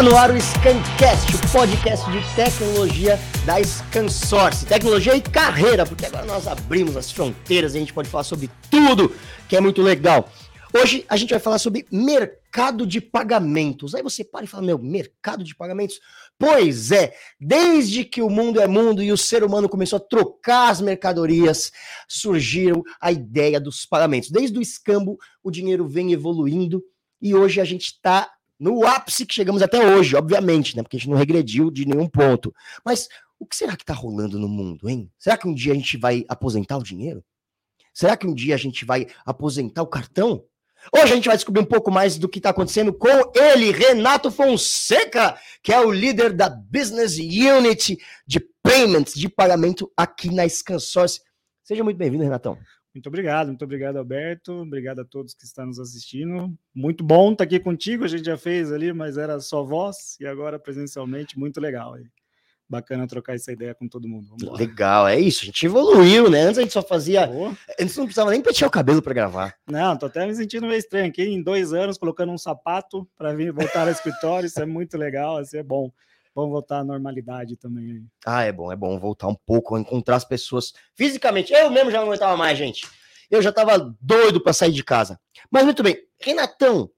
Tá no ar o Scancast, o podcast de tecnologia da Scansource. Tecnologia e carreira, porque agora nós abrimos as fronteiras e a gente pode falar sobre tudo, que é muito legal. Hoje a gente vai falar sobre mercado de pagamentos. Aí você para e fala, meu, mercado de pagamentos? Pois é, desde que o mundo é mundo e o ser humano começou a trocar as mercadorias, surgiu a ideia dos pagamentos. Desde o escambo, o dinheiro vem evoluindo e hoje a gente está no ápice que chegamos até hoje, obviamente, né? Porque a gente não regrediu de nenhum ponto. Mas o que será que está rolando no mundo, hein? Será que um dia a gente vai aposentar o dinheiro? Será que um dia a gente vai aposentar o cartão? Hoje a gente vai descobrir um pouco mais do que está acontecendo com ele, Renato Fonseca, que é o líder da Business Unit de Payments, de pagamento aqui na Scansource. Seja muito bem-vindo, Renatão. Muito obrigado, muito obrigado, Alberto. Obrigado a todos que estão nos assistindo. Muito bom estar aqui contigo. A gente já fez ali, mas era só voz e agora presencialmente. Muito legal. Bacana trocar essa ideia com todo mundo. Legal, é isso. A gente evoluiu, né? Antes a gente só fazia. Oh. Antes não precisava nem pentear o cabelo para gravar. Não, tô até me sentindo meio estranho aqui. Em dois anos, colocando um sapato para vir voltar ao escritório. Isso é muito legal, assim é bom. Vamos voltar à normalidade também. Ah, é bom, é bom voltar um pouco, encontrar as pessoas fisicamente. Eu mesmo já não aguentava mais, gente. Eu já tava doido para sair de casa. Mas muito bem, Renatão,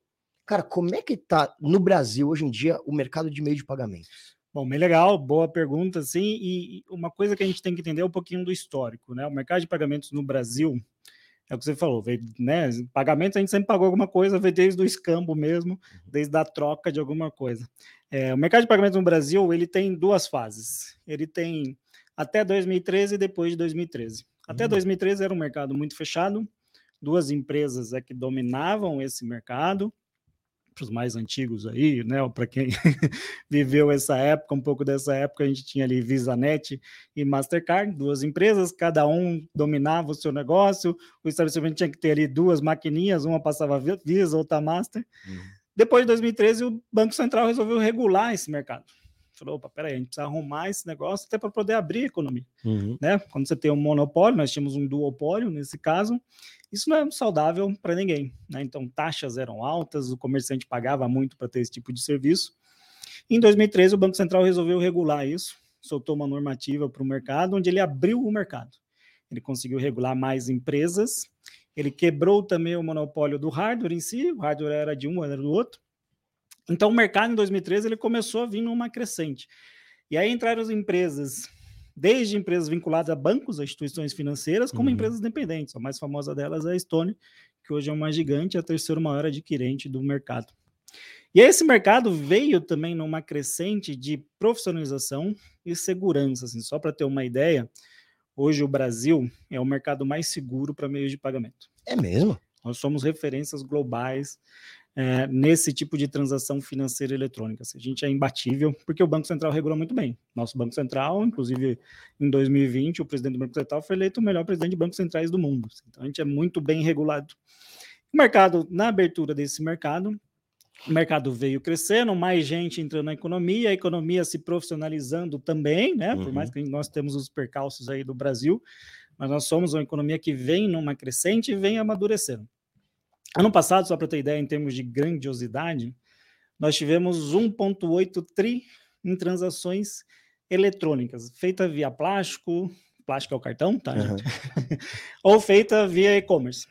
cara, como é que tá no Brasil hoje em dia o mercado de meio de pagamentos? Bom, bem legal, boa pergunta, sim. E uma coisa que a gente tem que entender é um pouquinho do histórico, né? O mercado de pagamentos no Brasil, é o que você falou, veio, né? Pagamentos a gente sempre pagou alguma coisa, veio desde o escambo mesmo, uhum. desde a troca de alguma coisa. É, o mercado de pagamentos no Brasil ele tem duas fases. Ele tem até 2013 e depois de 2013. Até 2013 uhum. era um mercado muito fechado, duas empresas é que dominavam esse mercado para os mais antigos aí, né? Para quem viveu essa época, um pouco dessa época, a gente tinha ali VisaNet e Mastercard, duas empresas, cada um dominava o seu negócio, o estabelecimento tinha que ter ali duas maquininhas, uma passava Visa, outra Master. Uhum. Depois de 2013, o Banco Central resolveu regular esse mercado. Falou, opa, peraí, a gente precisa arrumar esse negócio até para poder abrir a economia. Uhum. Né? Quando você tem um monopólio, nós tínhamos um duopólio nesse caso, isso não é saudável para ninguém. Né? Então, taxas eram altas, o comerciante pagava muito para ter esse tipo de serviço. Em 2013, o Banco Central resolveu regular isso, soltou uma normativa para o mercado, onde ele abriu o mercado. Ele conseguiu regular mais empresas, ele quebrou também o monopólio do hardware em si, o hardware era de um, era do outro. Então, o mercado em 2013 ele começou a vir numa crescente. E aí entraram as empresas desde empresas vinculadas a bancos, a instituições financeiras, como uhum. empresas independentes. A mais famosa delas é a Stone, que hoje é uma gigante, a terceira maior adquirente do mercado. E esse mercado veio também numa crescente de profissionalização e segurança. Assim, só para ter uma ideia, hoje o Brasil é o mercado mais seguro para meios de pagamento. É mesmo? Nós somos referências globais é, nesse tipo de transação financeira eletrônica. A gente é imbatível, porque o Banco Central regula muito bem. Nosso Banco Central, inclusive em 2020, o presidente do Banco Central foi eleito o melhor presidente de bancos centrais do mundo. Então a gente é muito bem regulado. O mercado, na abertura desse mercado, o mercado veio crescendo, mais gente entrando na economia, a economia se profissionalizando também, né? Uhum. Por mais que nós temos os percalços aí do Brasil, mas nós somos uma economia que vem numa crescente e vem amadurecendo. Ano passado, só para ter ideia, em termos de grandiosidade, nós tivemos 1,8 tri em transações eletrônicas, feita via plástico, plástico é o cartão, tá, uhum. Ou feita via e-commerce.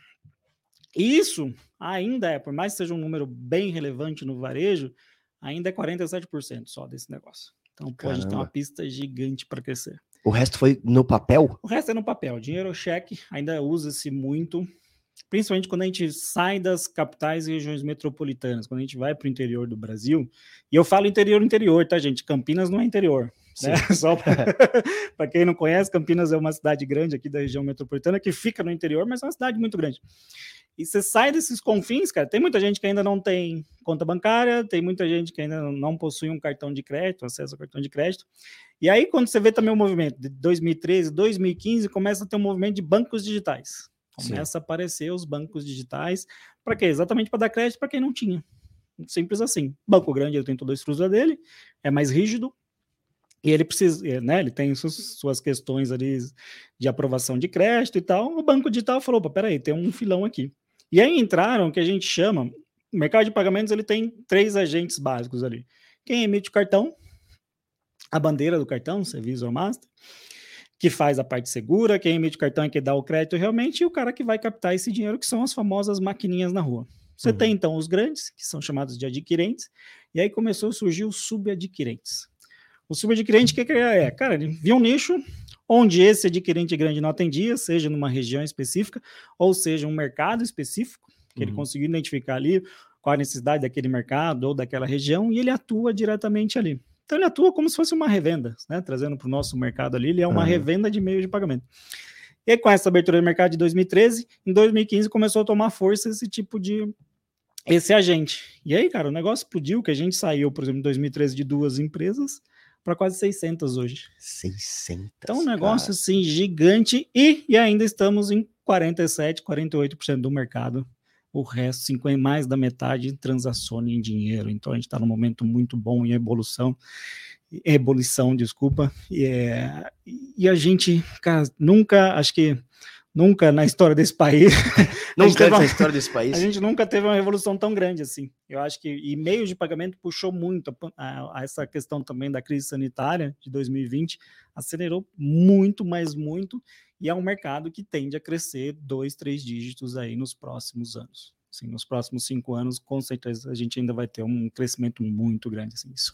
Isso ainda é, por mais que seja um número bem relevante no varejo, ainda é 47% só desse negócio. Então pode ter uma pista gigante para crescer. O resto foi no papel? O resto é no papel. Dinheiro cheque ainda usa-se muito principalmente quando a gente sai das capitais e regiões metropolitanas, quando a gente vai para o interior do Brasil, e eu falo interior, interior, tá, gente? Campinas não é interior. Né? Só para quem não conhece, Campinas é uma cidade grande aqui da região metropolitana que fica no interior, mas é uma cidade muito grande. E você sai desses confins, cara, tem muita gente que ainda não tem conta bancária, tem muita gente que ainda não possui um cartão de crédito, acesso ao cartão de crédito. E aí, quando você vê também o movimento de 2013, 2015, começa a ter um movimento de bancos digitais. Começa Sim. a aparecer os bancos digitais. Para quê? Exatamente para dar crédito para quem não tinha. Simples assim. Banco grande ele tem toda a estrutura dele, é mais rígido, e ele precisa, né? Ele tem suas, suas questões ali de aprovação de crédito e tal. O banco digital falou: peraí, tem um filão aqui. E aí entraram o que a gente chama. O mercado de pagamentos ele tem três agentes básicos ali, Quem emite o cartão, a bandeira do cartão, você Visa Master, que faz a parte segura, quem emite o cartão é que dá o crédito realmente, e o cara que vai captar esse dinheiro, que são as famosas maquininhas na rua. Você uhum. tem então os grandes, que são chamados de adquirentes, e aí começou a surgir os subadquirentes. O subadquirente, o que, que é? Cara, ele viu um nicho onde esse adquirente grande não atendia, seja numa região específica, ou seja, um mercado específico, que uhum. ele conseguiu identificar ali qual a necessidade daquele mercado ou daquela região, e ele atua diretamente ali. Então ele atua como se fosse uma revenda, né? Trazendo para o nosso mercado ali, ele é uma uhum. revenda de meio de pagamento. E com essa abertura de mercado de 2013, em 2015 começou a tomar força esse tipo de esse agente. E aí, cara, o negócio explodiu, que a gente saiu, por exemplo, em 2013 de duas empresas para quase 600 hoje. 600. Então, um negócio cara. assim gigante e, e ainda estamos em 47, 48% do mercado o resto, 50, mais da metade, transaciona em dinheiro. Então a gente está num momento muito bom em evolução, ebulição, desculpa. E, é, e a gente, cara, nunca, acho que nunca na história desse país. nunca na história desse país. A gente nunca teve uma revolução tão grande assim. Eu acho que e meios de pagamento puxou muito a, a, essa questão também da crise sanitária de 2020, acelerou muito, mas muito e é um mercado que tende a crescer dois, três dígitos aí nos próximos anos. Assim, nos próximos cinco anos, com certeza, a gente ainda vai ter um crescimento muito grande. Assim, isso,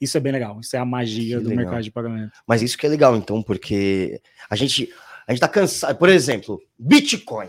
isso é bem legal, isso é a magia que do legal. mercado de pagamento. Mas isso que é legal, então, porque a gente a gente está cansado. Por exemplo, Bitcoin.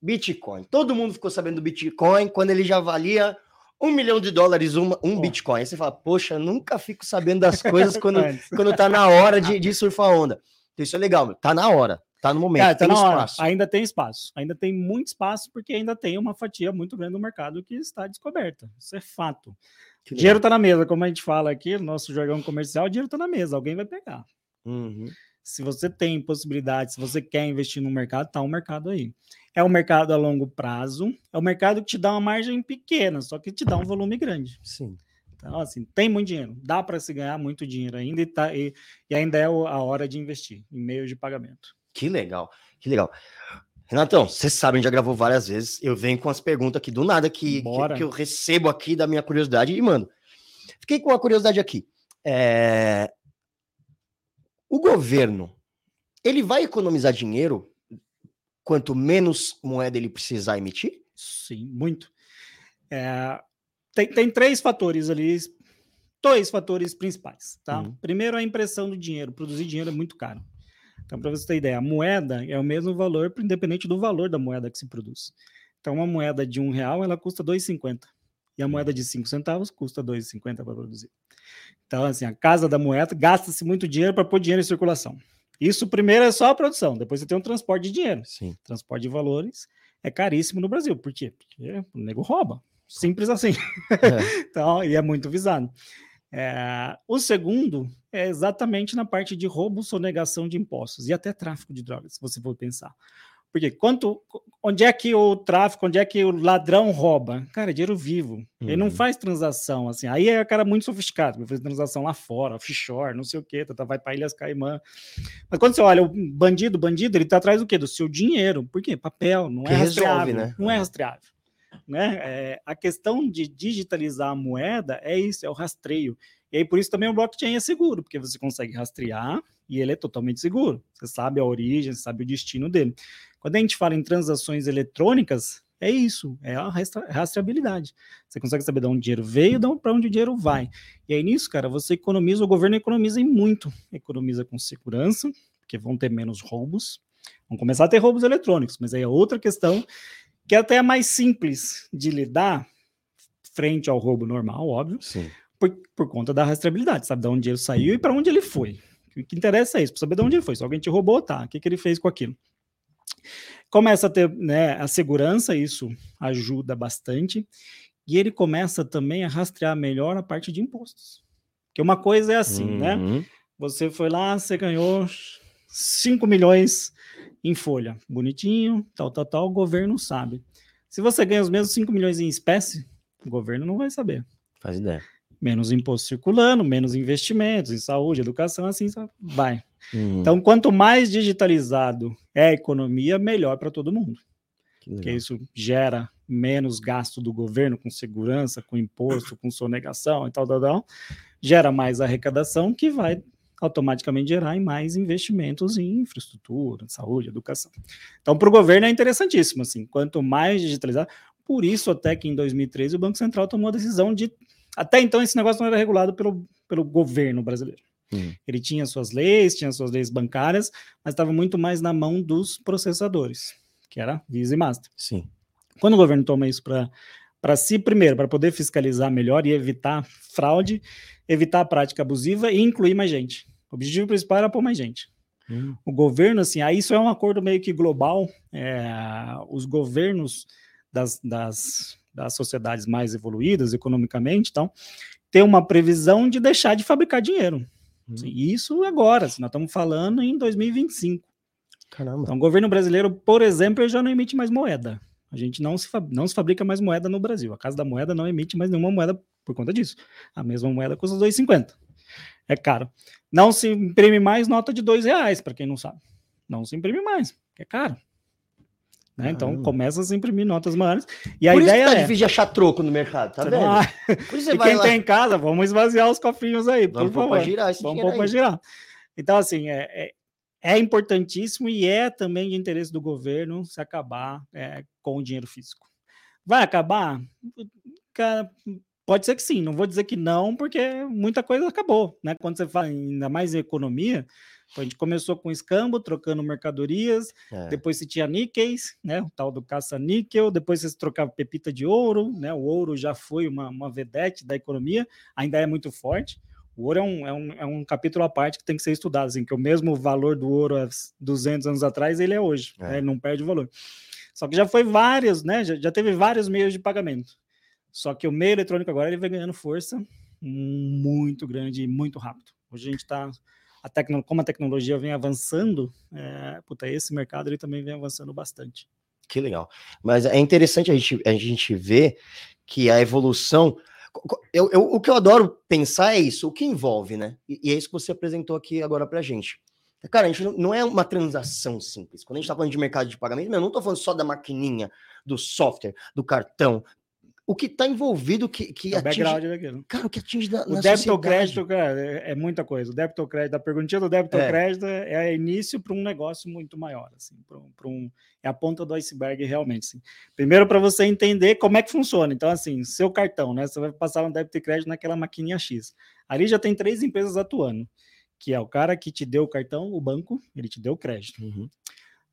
Bitcoin. Todo mundo ficou sabendo do Bitcoin quando ele já valia um milhão de dólares um, um Bitcoin. Aí você fala, poxa, nunca fico sabendo das coisas quando, quando tá na hora de, de surfar onda. Então, isso é legal, tá na hora, tá no momento, Cara, tá tem espaço. Ainda tem espaço, ainda tem muito espaço, porque ainda tem uma fatia muito grande do mercado que está descoberta. Isso é fato. Que dinheiro está na mesa, como a gente fala aqui, no nosso jargão comercial, o dinheiro está na mesa, alguém vai pegar. Uhum. Se você tem possibilidade, se você quer investir no mercado, tá um mercado aí. É um mercado a longo prazo, é um mercado que te dá uma margem pequena, só que te dá um volume grande. Sim. Então, assim, tem muito dinheiro, dá para se ganhar muito dinheiro ainda e, tá, e, e ainda é a hora de investir em meio de pagamento. Que legal, que legal. Renatão, vocês sabem, já gravou várias vezes. Eu venho com as perguntas aqui do nada que, que, que, eu recebo aqui da minha curiosidade e mando. Fiquei com a curiosidade aqui. É... O governo, ele vai economizar dinheiro quanto menos moeda ele precisar emitir? Sim, muito. É, tem, tem três fatores ali, dois fatores principais, tá? Uhum. Primeiro, a impressão do dinheiro. Produzir dinheiro é muito caro. Então, para você ter ideia, a moeda é o mesmo valor, independente do valor da moeda que se produz. Então, uma moeda de um real, ela custa 2,50. E a moeda de 5 centavos custa 2,50 para produzir. Então, assim, a casa da moeda gasta-se muito dinheiro para pôr dinheiro em circulação. Isso primeiro é só a produção, depois você tem um transporte de dinheiro. Sim. Transporte de valores é caríssimo no Brasil. Por quê? Porque o nego rouba. Simples assim. É. então, e é muito visado. É, o segundo é exatamente na parte de roubo, sonegação de impostos e até tráfico de drogas, se você for pensar. Porque quanto, onde é que o tráfico, onde é que o ladrão rouba? Cara, é dinheiro vivo. Uhum. Ele não uhum. faz transação assim. Aí é o cara muito sofisticado, fazer transação lá fora, offshore, não sei o quê, tá, tá vai para Ilhas Caimã. Mas quando você olha o bandido, bandido, ele tá atrás do quê? Do seu dinheiro. Por quê? Papel, não que é rastreável. Resolve, né? Não é rastreável. Né? É, a questão de digitalizar a moeda é isso, é o rastreio. E aí, por isso também o blockchain é seguro, porque você consegue rastrear e ele é totalmente seguro. Você sabe a origem, você sabe o destino dele. Quando a gente fala em transações eletrônicas, é isso, é a rastreabilidade. Você consegue saber de onde o dinheiro veio e para onde o dinheiro vai. E aí nisso, cara, você economiza, o governo economiza em muito. Economiza com segurança, porque vão ter menos roubos. Vão começar a ter roubos eletrônicos, mas aí é outra questão que é até é mais simples de lidar frente ao roubo normal, óbvio. Por, por conta da rastreabilidade, sabe de onde o dinheiro saiu e para onde ele foi. O que interessa é isso, para saber de onde ele foi. Se alguém te roubou, tá, o que, que ele fez com aquilo. Começa a ter né, a segurança, isso ajuda bastante. E ele começa também a rastrear melhor a parte de impostos. Porque uma coisa é assim, né? uhum. né? Você foi lá, você ganhou 5 milhões em folha. Bonitinho, tal, tal, tal, o governo sabe. Se você ganha os mesmos 5 milhões em espécie, o governo não vai saber. Faz ideia. Menos imposto circulando, menos investimentos em saúde, educação, assim vai. Uhum. Então, quanto mais digitalizado é a economia, melhor para todo mundo. Porque isso gera menos gasto do governo com segurança, com imposto, com sonegação e tal, tal, tal, gera mais arrecadação que vai automaticamente gerar em mais investimentos em infraestrutura, saúde, educação. Então, para o governo é interessantíssimo, assim, quanto mais digitalizar, por isso até que em 2013 o Banco Central tomou a decisão de, até então esse negócio não era regulado pelo, pelo governo brasileiro. Hum. Ele tinha suas leis, tinha suas leis bancárias, mas estava muito mais na mão dos processadores, que era Visa e Master. Sim. Quando o governo toma isso para para si primeiro, para poder fiscalizar melhor e evitar fraude, evitar a prática abusiva e incluir mais gente. O objetivo principal era pôr mais gente. Hum. O governo, assim, aí isso é um acordo meio que global. É, os governos das, das, das sociedades mais evoluídas economicamente, então, tem uma previsão de deixar de fabricar dinheiro. Hum. Isso agora, assim, nós estamos falando em 2025. Caramba. Então, o governo brasileiro, por exemplo, já não emite mais moeda. A gente não se, não se fabrica mais moeda no Brasil. A Casa da Moeda não emite mais nenhuma moeda por conta disso. A mesma moeda custa 2,50. É caro. Não se imprime mais nota de dois reais, para quem não sabe. Não se imprime mais, é caro. Né? Então começa a se imprimir notas maiores. E a Por ideia isso tá é... difícil de achar troco no mercado, tá vendo? Ah, e quem lá... tem em casa, vamos esvaziar os cofrinhos aí, vamos por favor. Girar vamos pôr para girar. Então, assim, é, é, é, importantíssimo e é também de interesse do governo se acabar é, com o dinheiro físico. Vai acabar? Cara, pode ser que sim, não vou dizer que não, porque muita coisa acabou, né? Quando você fala ainda mais em economia, a gente começou com escambo, trocando mercadorias, é. depois se tinha níqueis, né? O tal do caça-níquel, depois você trocava pepita de ouro, né? O ouro já foi uma, uma vedete da economia, ainda é muito forte. O ouro é um, é, um, é um capítulo à parte que tem que ser estudado, assim, que o mesmo valor do ouro há 200 anos atrás, ele é hoje, é. Né? ele não perde valor. Só que já foi vários, né? Já, já teve vários meios de pagamento. Só que o meio eletrônico agora ele vem ganhando força muito grande e muito rápido. Hoje a gente está a tecno, como a tecnologia vem avançando, é, puta, esse mercado ele também vem avançando bastante. Que legal. Mas é interessante a gente, a gente ver que a evolução. Eu, eu, o que eu adoro pensar é isso, o que envolve, né? E, e é isso que você apresentou aqui agora pra gente. Cara, a gente não, não, é uma transação simples. Quando a gente está falando de mercado de pagamento, eu não estou falando só da maquininha, do software, do cartão, o que está envolvido que, que é o atinge... daquilo. Cara, o que atinge O débito ou crédito, cara, é, é, muita coisa. O débito ou crédito, a perguntinha do débito é. ou crédito é, é início para um negócio muito maior, assim, para um, é a ponta do iceberg realmente, assim. Primeiro para você entender como é que funciona. Então, assim, seu cartão, né, você vai passar um débito e crédito naquela maquininha X. Ali já tem três empresas atuando, que é o cara que te deu o cartão, o banco, ele te deu o crédito. Uhum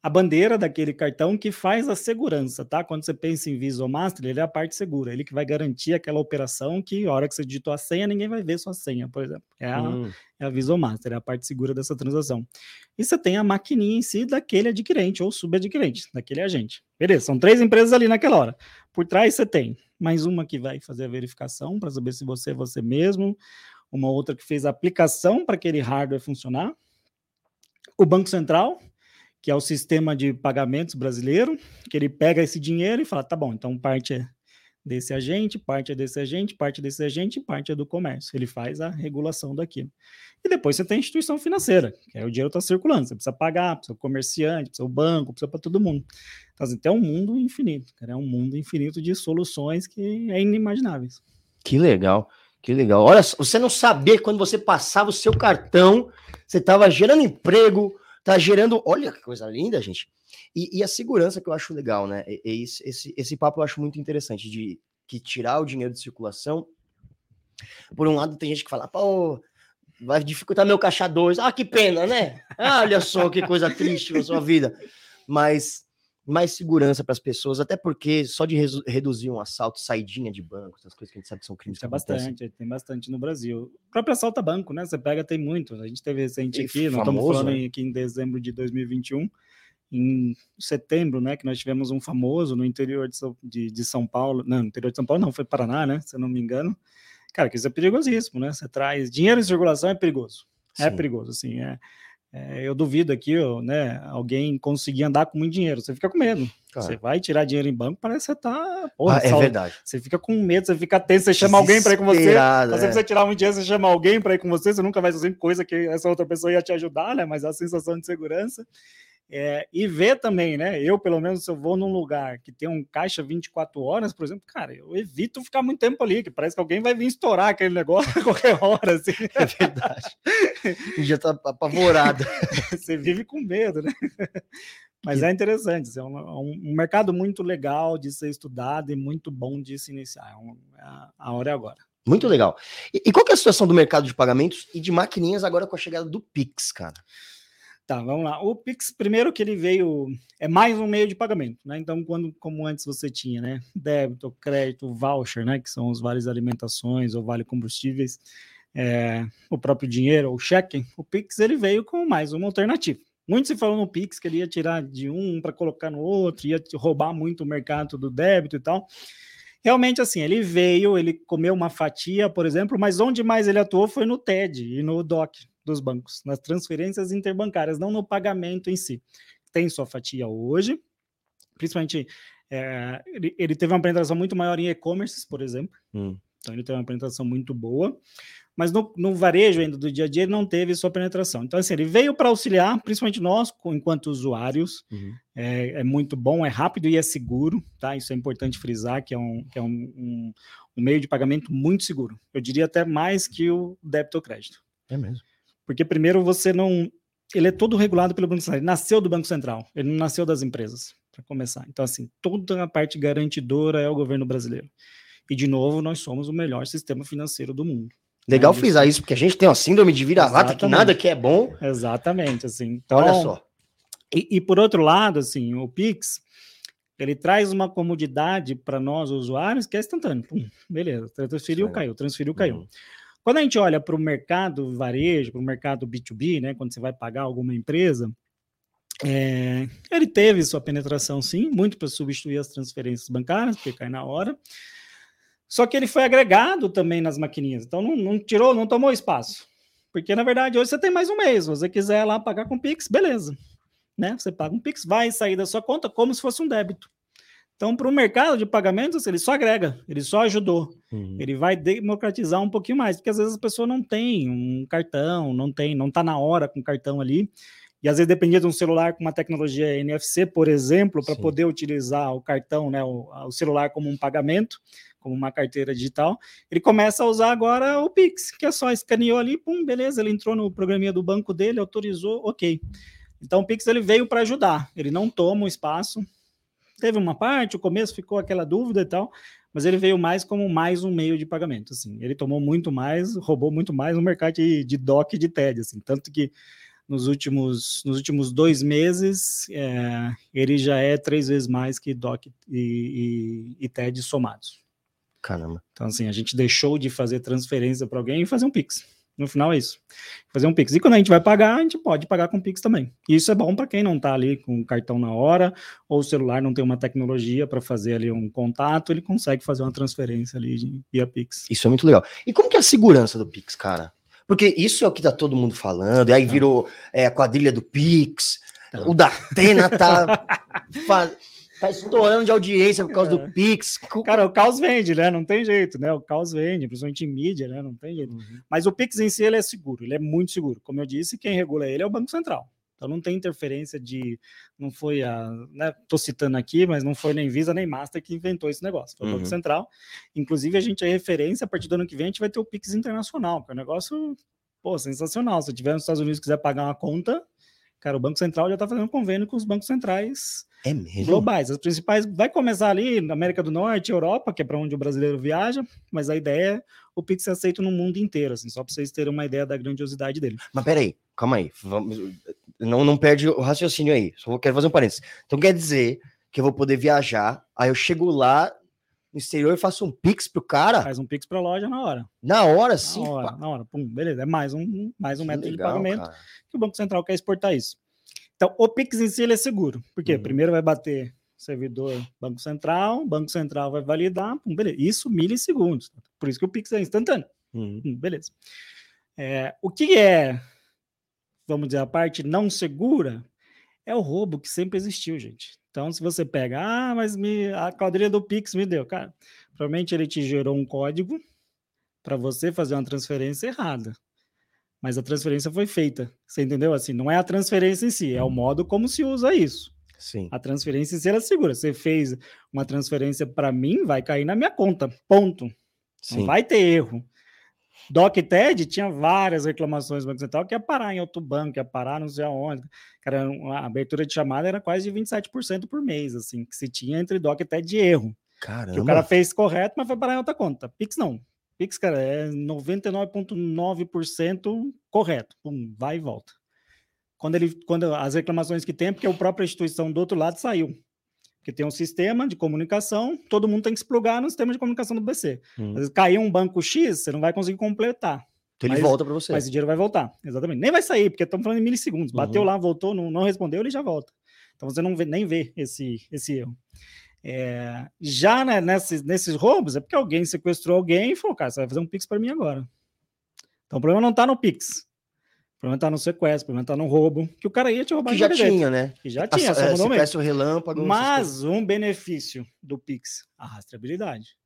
a bandeira daquele cartão que faz a segurança, tá? Quando você pensa em Visa ou Master, ele é a parte segura, ele que vai garantir aquela operação que a hora que você digitou a senha, ninguém vai ver sua senha, por exemplo. É a, hum. é a Visa ou Master, é a parte segura dessa transação. E você tem a maquininha em si daquele adquirente ou subadquirente, daquele agente. Beleza, são três empresas ali naquela hora. Por trás você tem mais uma que vai fazer a verificação para saber se você é você mesmo, uma outra que fez a aplicação para aquele hardware funcionar, o Banco Central, que é o sistema de pagamentos brasileiro, que ele pega esse dinheiro e fala, tá bom, então parte é desse agente, parte é desse agente, parte desse agente, parte é do comércio. Ele faz a regulação daquilo. E depois você tem a instituição financeira, que aí o dinheiro está circulando, você precisa pagar, precisa o comerciante, precisa o banco, precisa para todo mundo. Então, assim, é um mundo infinito, cara, é um mundo infinito de soluções que é inimagináveis. Que legal, que legal. Olha, você não saber quando você passava o seu cartão, você estava gerando emprego, tá gerando. Olha que coisa linda, gente. E, e a segurança que eu acho legal, né? E, e esse, esse, esse papo eu acho muito interessante, de que tirar o dinheiro de circulação. Por um lado, tem gente que fala, pô, vai dificultar meu caixa 2. Ah, que pena, né? Ah, olha só que coisa triste na sua vida. Mas mais segurança para as pessoas, até porque só de reduzir um assalto, saidinha de banco, essas coisas que a gente sabe que são crimes. Tem bastante, tem bastante no Brasil. O próprio assalto a banco, né? Você pega, tem muito. A gente teve recente aqui, nós estamos falando né? aqui em dezembro de 2021, em setembro, né? Que nós tivemos um famoso no interior de São, de, de São Paulo, não, no interior de São Paulo não, foi Paraná, né? Se eu não me engano. Cara, que isso é perigosíssimo, né? Você traz dinheiro em circulação é perigoso. É Sim. É perigoso, assim, é é, eu duvido aqui, né, alguém conseguir andar com muito dinheiro. Você fica com medo. Claro. Você vai tirar dinheiro em banco, parece que você tá. Porra, ah, é verdade. Você fica com medo, você fica tenso, você chama alguém para ir com você. Você é. você tirar muito dinheiro, você chama alguém para ir com você, você nunca vai fazer coisa que essa outra pessoa ia te ajudar, né? Mas a sensação de segurança. É, e ver também, né? Eu, pelo menos, se eu vou num lugar que tem um caixa 24 horas, por exemplo, cara, eu evito ficar muito tempo ali, que parece que alguém vai vir estourar aquele negócio a qualquer hora. Assim. É verdade. Já tá apavorado. Você vive com medo, né? Mas é interessante, é um, é um, mercado muito legal de ser estudado e muito bom de se iniciar. É a, a hora é agora. Muito legal. E, e, qual é a situação do mercado de pagamentos e de maquininhas agora com a chegada do Pix, cara? Tá, vamos lá. O Pix, primeiro que ele veio, é mais um meio de pagamento, né? Então, quando, como antes você tinha, né? Débito, crédito, voucher, né? Que são os vales alimentações ou vale combustíveis, é, o próprio dinheiro ou cheque, o Pix ele veio com mais uma alternativa. Muito se falou no Pix que ele ia tirar de um para colocar no outro, ia roubar muito o mercado do débito e tal. Realmente, assim, ele veio, ele comeu uma fatia, por exemplo, mas onde mais ele atuou foi no TED e no DOC dos bancos, nas transferências interbancárias, não no pagamento em si. Tem sua fatia hoje, principalmente é, ele, ele, teve uma penetração muito maior em e-commerce, por exemplo. Hum. Então ele teve uma penetração muito boa mas no, no, varejo ainda do dia a dia ele não teve sua penetração. Então, assim, ele veio para auxiliar, principalmente nós, enquanto usuários. Uhum. É, é, muito bom, é rápido e é seguro, tá? Isso é importante frisar, que é, um, que é um, um, um meio de pagamento muito seguro. Eu diria até mais que o débito ou crédito. É mesmo. Porque primeiro você não. Ele é todo regulado pelo Banco Central. Ele nasceu do Banco Central, ele não nasceu das empresas, para começar. Então, assim, toda a parte garantidora é o governo brasileiro. E, de novo, nós somos o melhor sistema financeiro do mundo. Legal é frisar isso, porque a gente tem uma síndrome de vira-lata que nada que é bom. Exatamente, assim. Então, Olha só. E, e, por outro lado, assim, o Pix, ele traz uma comodidade para nós, usuários, que é instantâneo. Pum, beleza, transferiu, caiu, transferiu, caiu. Uhum. Quando a gente olha para o mercado varejo, para o mercado B2B, né, quando você vai pagar alguma empresa, é, ele teve sua penetração, sim, muito para substituir as transferências bancárias, porque cai na hora. Só que ele foi agregado também nas maquininhas, então não, não tirou, não tomou espaço. Porque, na verdade, hoje você tem mais um mês. Se você quiser lá pagar com Pix, beleza. Né? Você paga um Pix, vai sair da sua conta como se fosse um débito. Então, para o mercado de pagamentos, ele só agrega, ele só ajudou. Uhum. Ele vai democratizar um pouquinho mais, porque às vezes a pessoa não tem um cartão, não tem, não está na hora com o cartão ali. E às vezes dependia de um celular com uma tecnologia NFC, por exemplo, para poder utilizar o cartão, né, o, o celular como um pagamento como uma carteira digital, ele começa a usar agora o Pix, que é só escaneou ali, pum, beleza, ele entrou no programinha do banco dele, autorizou, ok. Então o Pix ele veio para ajudar, ele não toma o espaço. Teve uma parte, o começo ficou aquela dúvida e tal, mas ele veio mais como mais um meio de pagamento, assim. Ele tomou muito mais, roubou muito mais no mercado de, de DOC e de TED, assim, tanto que nos últimos, nos últimos dois meses, é, ele já é três vezes mais que DOC e, e, e TED somados. Caramba. Então, assim, a gente deixou de fazer transferência para alguém e fazer um Pix. No final é isso. Fazer um Pix. E quando a gente vai pagar, a gente pode pagar com Pix também. E isso é bom para quem não está ali com o cartão na hora, ou o celular não tem uma tecnologia para fazer ali um contato, ele consegue fazer uma transferência ali via Pix. Isso é muito legal. E como que é a segurança do Pix, cara? Porque isso é o que tá todo mundo falando, e aí tá. virou é, a quadrilha do Pix, tá. o da Atena tá. Tá estourando de audiência por causa é. do Pix. Cara, o caos vende, né? Não tem jeito, né? O caos vende, principalmente em mídia, né? Não tem jeito. Uhum. Mas o Pix em si, ele é seguro, ele é muito seguro. Como eu disse, quem regula ele é o Banco Central. Então não tem interferência de. Não foi a. Né, tô citando aqui, mas não foi nem Visa nem Master que inventou esse negócio. Foi o Banco uhum. Central. Inclusive, a gente é referência, a partir do ano que vem, a gente vai ter o Pix internacional, que é um negócio pô, sensacional. Se tiver nos Estados Unidos quiser pagar uma conta, cara, o Banco Central já está fazendo convênio com os bancos centrais é mesmo? globais. As principais vai começar ali na América do Norte, Europa, que é para onde o brasileiro viaja, mas a ideia é o Pix ser aceito no mundo inteiro, assim, só para vocês terem uma ideia da grandiosidade dele. Mas peraí, calma aí, vamos, não, não perde o raciocínio aí, só quero fazer um parênteses. Então quer dizer que eu vou poder viajar, aí eu chego lá no exterior e faço um Pix pro cara? Faz um Pix pra loja na hora. Na hora, sim. Na hora, na hora. Pum, beleza, é mais um, mais um método legal, de pagamento cara. que o Banco Central quer exportar isso. Então, o Pix em si ele é seguro. Porque uhum. primeiro vai bater servidor Banco Central, Banco Central vai validar, pum, beleza. Isso milissegundos. Por isso que o Pix é instantâneo. Uhum. Hum, beleza. É, o que é, vamos dizer, a parte não segura é o roubo que sempre existiu, gente. Então, se você pega, ah, mas me, a quadrilha do Pix me deu, cara, provavelmente ele te gerou um código para você fazer uma transferência errada. Mas a transferência foi feita. Você entendeu? Assim, não é a transferência em si, é o modo como se usa isso. Sim. A transferência em si era segura. Você fez uma transferência para mim, vai cair na minha conta. Ponto. Sim. Não vai ter erro. Doc TED tinha várias reclamações do Banco Central que ia parar em outro banco, ia parar não sei aonde. Cara, a abertura de chamada era quase de 27% por mês, assim, que se tinha entre Doc e TED de erro. Caramba. Que o cara fez correto, mas foi parar em outra conta. Pix não. Pix, cara, é 99,9% correto. Pum, vai e volta. Quando, ele, quando as reclamações que tem, porque a própria instituição do outro lado saiu. Porque tem um sistema de comunicação, todo mundo tem que se plugar no sistema de comunicação do BC. Hum. Às vezes caiu um banco X, você não vai conseguir completar. Então ele mas- volta para você. Mas esse dinheiro vai voltar. Exatamente. Nem vai sair, porque estamos falando em milissegundos. Bateu Uhum. lá, voltou, não, não respondeu, ele já volta. Então você não vê, nem vê esse, esse erro. É, já né, nesses, nesses roubos, é porque alguém sequestrou alguém e falou, cara, você vai fazer um Pix para mim agora. Então o problema não está no Pix. O problema está no sequestro, o problema está no roubo, que o cara ia te roubar que já jeito. tinha, né? Que já tinha, só é, mudou mesmo. relâmpago. Mas um benefício do Pix, a rastreabilidade.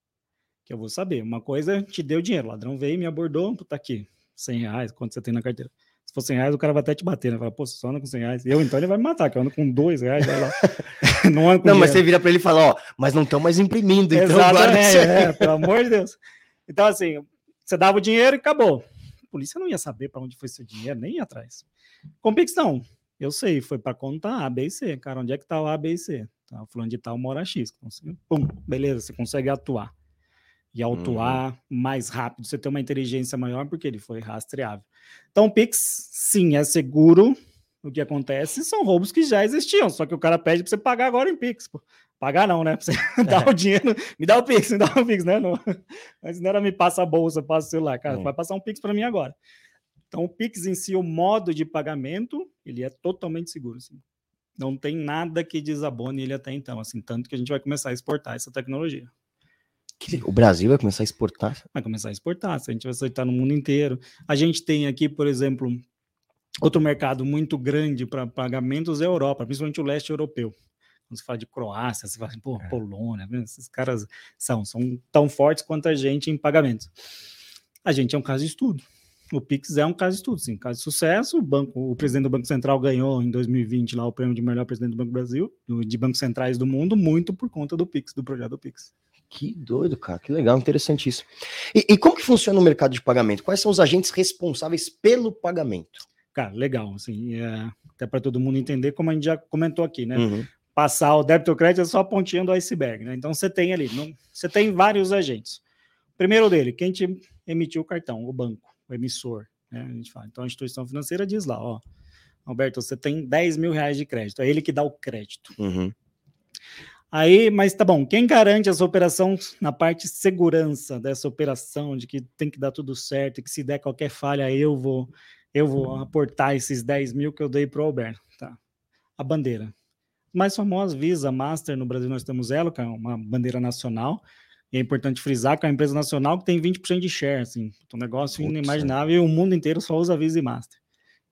Que eu vou saber. Uma coisa, te deu dinheiro. O ladrão veio, me abordou, tá aqui. 100 reais, quanto você tem na carteira. Se for 100 reais, o cara vai até te bater, né? Fala, pô, você só anda com 100 reais. Eu, então, ele vai me matar, que eu ando com 2 reais, vai lá. não ando com Não, mas você vira para ele e fala, ó, mas não estão mais imprimindo, então Exatamente, é, pelo amor de Deus. Então, assim, você dava o dinheiro e acabou. A polícia não ia saber para onde foi seu dinheiro, nem ia atrás. Não. Eu sei, foi para conta A, B e C. Cara, onde é que tá o A, B e C? Tá, fulano de tal mora X. Conseguiu, pum, beleza, você consegue atuar. E atuar mais rápido, você tem uma inteligência maior porque ele foi rastreável. Então, o Pix, sim, é seguro. O que acontece são roubos que já existiam, só que o cara pede para você pagar agora em Pix. Pô. Pagar não, né? Pra você dar o dinheiro, me dá o Pix, me dá o Pix, né? Não, mas não era me passa a bolsa, passa o celular, cara, Hum. vai passar um Pix para mim agora. Então, o Pix em si, o modo de pagamento, ele é totalmente seguro. Assim. Não tem nada que desabone ele até então, assim, tanto que a gente vai começar a exportar essa tecnologia. O Brasil vai começar a exportar. Vai começar a exportar, a gente vai aceitar no mundo inteiro. A gente tem aqui, por exemplo, outro mercado muito grande para pagamentos é a Europa, principalmente o leste europeu. Quando se fala de Croácia, você fala assim, pô, Polônia, né? esses caras são, são tão fortes quanto a gente em pagamentos. A gente é um caso de estudo. O Pix é um caso de estudo, sim, caso de sucesso. O, banco, o presidente do Banco Central ganhou em 2020 lá o prêmio de melhor presidente do Banco Brasil, de bancos centrais do mundo, muito por conta do Pix, do projeto do Pix. Que doido, cara. Que legal, interessantíssimo. E, e como que funciona o mercado de pagamento? Quais são os agentes responsáveis pelo pagamento? Cara, legal, assim, é, até para todo mundo entender, como a gente já comentou aqui, né? Uhum. Passar o débito ou crédito é só a pontinha do iceberg, né? Então você tem ali, não- você tem vários agentes. Primeiro dele, quem te emitiu o cartão, o banco, o emissor, né? A gente fala. Então a instituição financeira diz lá, ó, Alberto, você tem 10 mil reais de crédito, é ele que dá o crédito. Uhum. Aí, mas tá bom, quem garante essa operação na parte segurança dessa operação, de que tem que dar tudo certo, e que se der qualquer falha, eu vou eu vou aportar esses 10 mil que eu dei para o Alberto. Tá. A bandeira. Mais famosa, Visa, Master, no Brasil nós temos ela, que é uma bandeira nacional, e é importante frisar que é uma empresa nacional que tem 20% de share, assim, um negócio Putz, inimaginável, e o mundo inteiro só usa Visa e Master.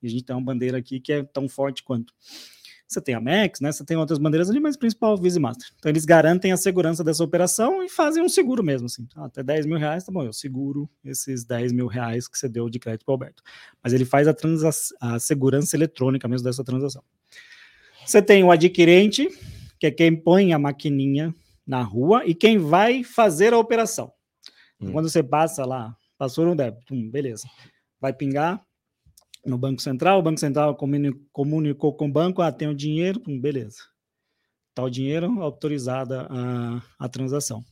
E a gente tem uma bandeira aqui que é tão forte quanto. Você tem a Max, né? Você tem outras bandeiras ali, mas o principal é o Visa Master. Então eles garantem a segurança dessa operação e fazem um seguro mesmo, assim. Ah, até 10 mil reais, tá bom, eu seguro esses 10 mil reais que você deu de crédito para o Alberto. Mas ele faz a, a segurança eletrônica mesmo dessa transação. Você tem o adquirente, que é quem põe a maquininha na rua e quem vai fazer a operação. Hum. Quando você passa lá, passou no débito, hum, beleza. Vai pingar no Banco Central, o Banco Central comuni- comunicou com o banco, ah, tem o dinheiro, hum, beleza. Tá o dinheiro, autorizada a, a transação.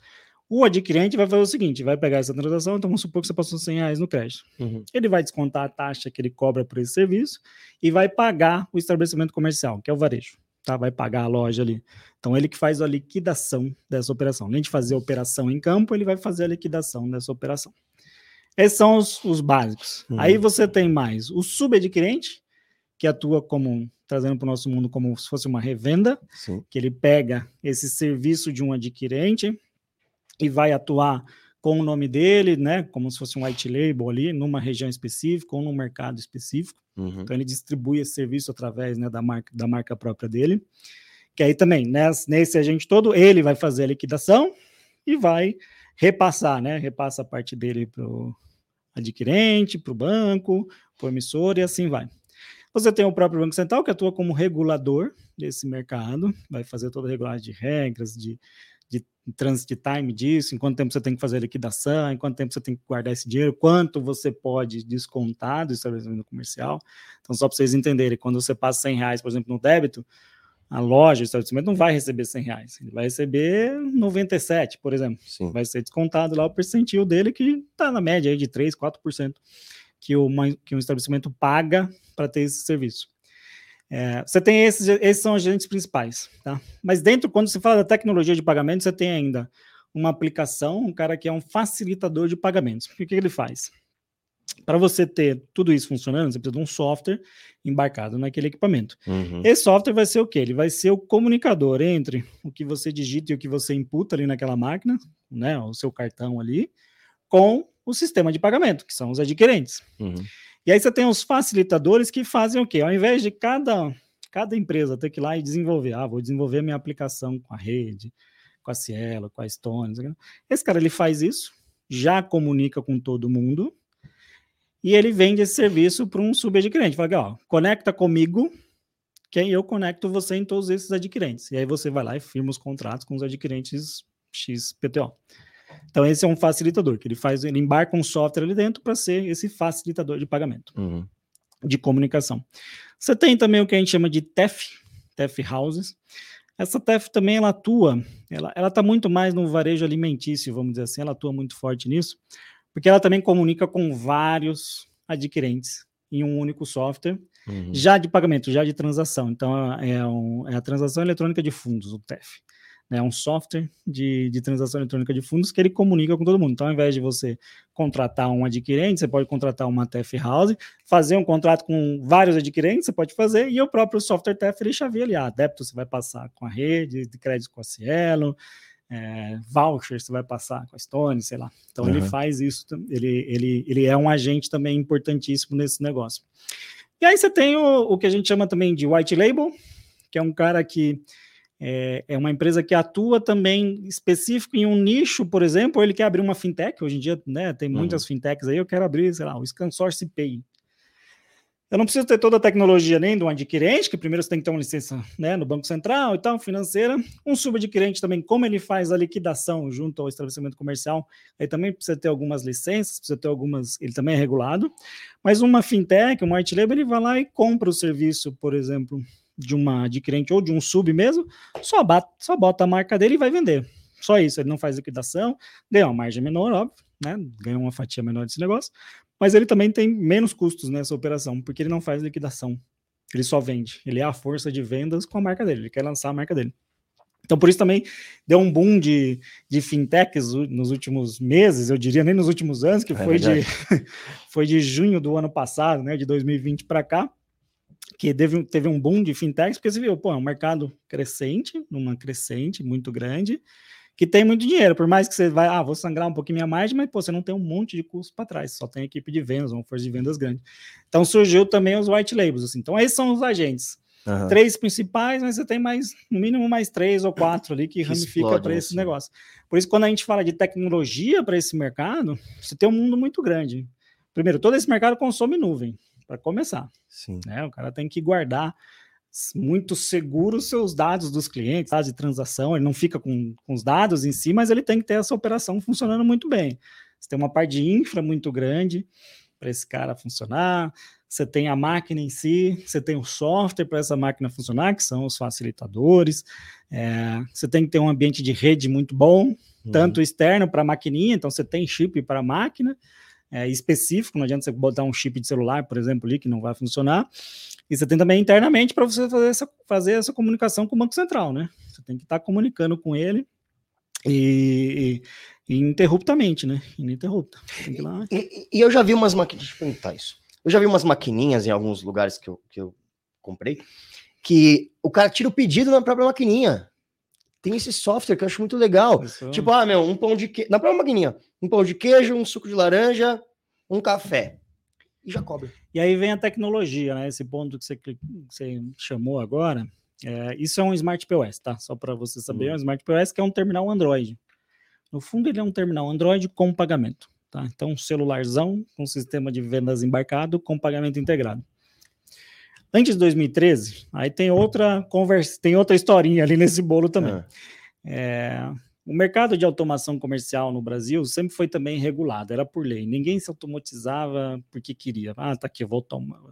O adquirente vai fazer o seguinte, vai pegar essa transação, então vamos supor que você passou 100 reais no crédito. Uhum. Ele vai descontar a taxa que ele cobra por esse serviço e vai pagar o estabelecimento comercial, que é o varejo. Tá? Vai pagar a loja ali. Então, ele que faz a liquidação dessa operação. Além de fazer a operação em campo, ele vai fazer a liquidação dessa operação. Esses são os, os básicos. Uhum. Aí você tem mais o subadquirente, que atua como, trazendo para o nosso mundo como se fosse uma revenda, Sim. que ele pega esse serviço de um adquirente e vai atuar com o nome dele, né, como se fosse um white label ali, numa região específica ou num mercado específico. Uhum. Então ele distribui esse serviço através né, da, marca, da marca própria dele. Que aí também, nesse, nesse agente todo, ele vai fazer a liquidação e vai repassar, né? Repassa a parte dele para adquirente, para o banco, para o emissor e assim vai. Você tem o próprio Banco Central, que atua como regulador desse mercado, vai fazer toda a regulagem de regras, de, de transit time disso, em quanto tempo você tem que fazer liquidação, em quanto tempo você tem que guardar esse dinheiro, quanto você pode descontar do estabelecimento comercial. Então, só para vocês entenderem, quando você passa 100 reais, por exemplo, no débito, a loja, o estabelecimento não vai receber 100 reais, ele vai receber 97, por exemplo. Sim. Vai ser descontado lá o percentil dele, que está na média aí de 3, 4% que o, que um estabelecimento paga para ter esse serviço. É, você tem esses, esses são os agentes principais, tá? Mas dentro, quando se fala da tecnologia de pagamento, você tem ainda uma aplicação, um cara que é um facilitador de pagamentos. O que, que ele faz? Para você ter tudo isso funcionando, você precisa de um software embarcado naquele equipamento. Uhum. Esse software vai ser o quê? Ele vai ser o comunicador entre o que você digita e o que você imputa ali naquela máquina, né, o seu cartão ali, com o sistema de pagamento, que são os adquirentes. Uhum. E aí você tem os facilitadores que fazem o quê? Ao invés de cada, cada empresa ter que ir lá e desenvolver, ah, vou desenvolver minha aplicação com a rede, com a Cielo, com a Stone, esse cara ele faz isso, já comunica com todo mundo, e ele vende esse serviço para um subadquirente. Fala, ó, conecta comigo, que aí eu conecto você em todos esses adquirentes. E aí você vai lá e firma os contratos com os adquirentes XPTO. Então, esse é um facilitador, que ele faz, ele embarca um software ali dentro para ser esse facilitador de pagamento, uhum. de comunicação. Você tem também o que a gente chama de TEF, TEF Houses. Essa TEF também ela atua, ela está muito mais no varejo alimentício, vamos dizer assim, ela atua muito forte nisso, porque ela também comunica com vários adquirentes em um único software, uhum. já de pagamento, já de transação. Então, é, um, é a transação eletrônica de fundos, o TEF né, um software de, de transação eletrônica de fundos que ele comunica com todo mundo. Então, ao invés de você contratar um adquirente, você pode contratar uma TF House, fazer um contrato com vários adquirentes, você pode fazer, e o próprio software TF ele chaveia ali, ah, débito você vai passar com a rede, de crédito com a Cielo, é, voucher você vai passar com a Stone, sei lá. Então, uhum. ele faz isso, ele, ele, ele é um agente também importantíssimo nesse negócio. E aí você tem o, o que a gente chama também de white label, que é um cara que é, é, uma empresa que atua também específico em um nicho, por exemplo, ele quer abrir uma fintech, hoje em dia né, tem muitas uhum. fintechs aí, eu quero abrir, sei lá, o Scansource Pay. Eu não preciso ter toda a tecnologia nem um adquirente, que primeiro você tem que ter uma licença né, no Banco Central e tal, financeira. Um subadquirente também, como ele faz a liquidação junto ao estabelecimento comercial, aí também precisa ter algumas licenças, precisa ter algumas, ele também é regulado. Mas uma fintech, um white label, ele vai lá e compra o serviço, por exemplo, de uma adquirente ou de um sub mesmo, só, só bota a marca dele e vai vender. Só isso, ele não faz liquidação, ganha uma margem menor, óbvio, né? Ganha uma fatia menor desse negócio, mas ele também tem menos custos nessa operação, porque ele não faz liquidação. Ele só vende. Ele é a força de vendas com a marca dele, ele quer lançar a marca dele. Então, por isso também deu um boom de, de fintechs nos últimos meses, eu diria nem nos últimos anos, que é foi, de, foi de junho do ano passado, né, de 2020 para cá, que teve, teve um boom de fintechs, porque você viu, pô, é um mercado crescente, numa crescente muito grande, que tem muito dinheiro, por mais que você vai, ah, vou sangrar um pouquinho minha margem, mas pô, você não tem um monte de custo para trás, só tem equipe de vendas, uma força de vendas grande. Então surgiu também os white labels, assim. Então esses são os agentes. Uhum. Três principais, mas você tem mais, no mínimo, mais três ou quatro ali que, que ramifica para esse assim. negócio. Por isso, quando a gente fala de tecnologia para esse mercado, você tem um mundo muito grande. Primeiro, todo esse mercado consome nuvem para começar. Sim. Né? O cara tem que guardar muito seguro os seus dados dos clientes, dados de transação, ele não fica com, com os dados em si, mas ele tem que ter essa operação funcionando muito bem. Você tem uma parte de infra muito grande para esse cara funcionar, você tem a máquina em si, você tem o software para essa máquina funcionar, que são os facilitadores, é, você tem que ter um ambiente de rede muito bom, uhum. tanto externo para a maquininha, então você tem chip para a máquina, é, específico, não adianta você botar um chip de celular, por exemplo, ali, que não vai funcionar. E você tem também internamente para você fazer essa, fazer essa comunicação com o Banco Central, né? Você tem que estar tá comunicando com ele e, e, e interruptamente, né? Ininterrupta. E, e, e, eu já vi umas maquininhas, deixa eu perguntar isso. Eu já vi umas maquininhas em alguns lugares que eu, que eu comprei, que o cara tira o pedido na própria maquininha tem esse software que eu acho muito legal. Isso. Tipo, ah, meu, um pão de queijo. Na própria maquininha, um pão de queijo, um suco de laranja, um café. E já cobre. E aí vem a tecnologia, né? Esse ponto que você, que você chamou agora. É, isso é um Smart POS, tá? Só para você saber, hum. é um Smart POS que é um terminal Android. No fundo, ele é um terminal Android com pagamento. tá? Então, um celularzão com sistema de vendas embarcado com pagamento integrado. Antes de 2013, aí tem outra conversa, tem outra historinha ali nesse bolo também. Ah. É, o mercado de automação comercial no Brasil sempre foi também regulado, era por lei. Ninguém se automatizava porque queria. Ah, tá aqui, vou,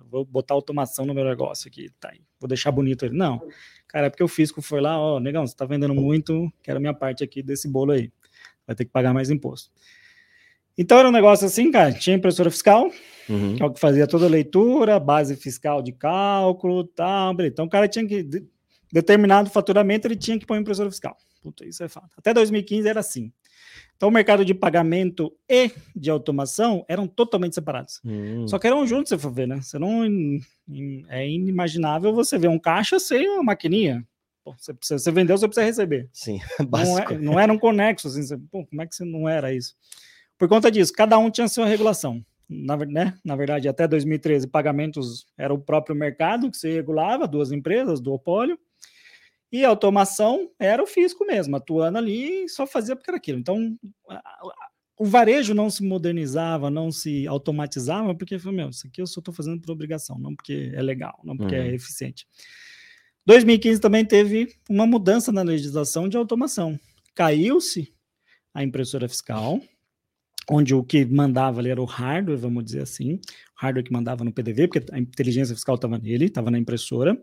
vou botar automação no meu negócio aqui, tá aí, vou deixar bonito ele. Não, cara, é porque o fisco foi lá, ó, negão, você tá vendendo muito, quero a minha parte aqui desse bolo aí. Vai ter que pagar mais imposto. Então era um negócio assim, cara, tinha impressora fiscal, uhum. que é o que fazia toda a leitura, base fiscal de cálculo, tal, então o cara tinha que, determinado faturamento, ele tinha que pôr impressora fiscal. Puta, isso é fato. Até 2015 era assim. Então, o mercado de pagamento e de automação eram totalmente separados. Hum. Só que eram juntos, se for ver, né? Você não, é inimaginável você ver um caixa sem uma maquininha. Pô, você, precisa, você vendeu, você precisa receber. Sim, não, é, não eram conexos. Assim, pô, como é que você não era isso? Por conta disso, cada um tinha sua regulação. Na, né? Na verdade, até 2013, pagamentos era o próprio mercado que se regulava, duas empresas, duopólio. E a automação era o fisco mesmo, atuando ali só fazia porque era aquilo. Então, o varejo não se modernizava, não se automatizava, porque foi, meu, isso aqui eu só estou fazendo por obrigação, não porque é legal, não porque uhum. é eficiente. 2015 também teve uma mudança na legislação de automação. Caiu-se a impressora fiscal, onde o que mandava ali era o hardware, vamos dizer assim, o hardware que mandava no PDV, porque a inteligência fiscal estava nele, estava na impressora.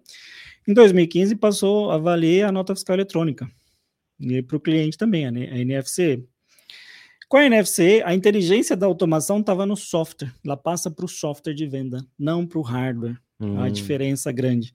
Em 2015, passou a valer a nota fiscal eletrônica. E para o cliente também, a NFC. Com a NFC, a inteligência da automação estava no software. Ela passa para o software de venda, não para o hardware. Hum. A diferença grande.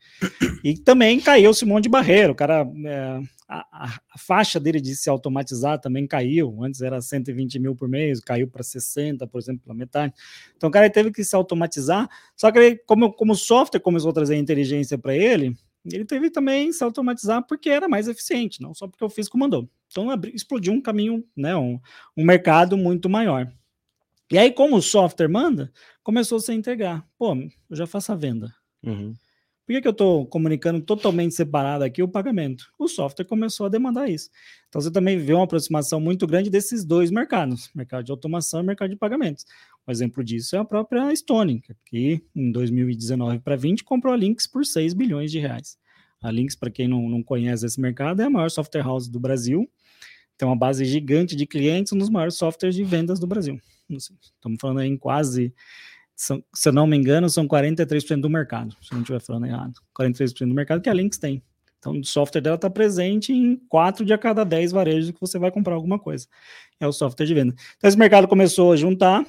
E também caiu-se um monte de barreira. O cara, é, a, a, faixa dele de se automatizar também caiu. Antes era 120 mil por mês, caiu para 60, por exemplo, pela metade. Então o cara teve que se automatizar. Só que ele, como, como o software começou a trazer inteligência para ele, ele teve também se automatizar porque era mais eficiente, não só porque o físico mandou. Então explodiu um caminho, né, um, um mercado muito maior. E aí, como o software manda, começou a se integrar. Pô, eu já faço a venda. Uhum. Por que, que eu estou comunicando totalmente separado aqui o pagamento? O software começou a demandar isso. Então você também vê uma aproximação muito grande desses dois mercados, mercado de automação e mercado de pagamentos. Um exemplo disso é a própria Stone, que em 2019 para 20 comprou a Lynx por 6 bilhões de reais. A Lynx, para quem não, não conhece esse mercado, é a maior software house do Brasil. Tem uma base gigante de clientes, um dos maiores softwares de vendas do Brasil. Estamos falando aí em quase são, se eu não me engano, são 43% do mercado, se eu não estiver falando errado. 43% do mercado que a Lynx tem. Então, o software dela está presente em 4 de a cada 10 varejos que você vai comprar alguma coisa. É o software de venda. Então, esse mercado começou a juntar.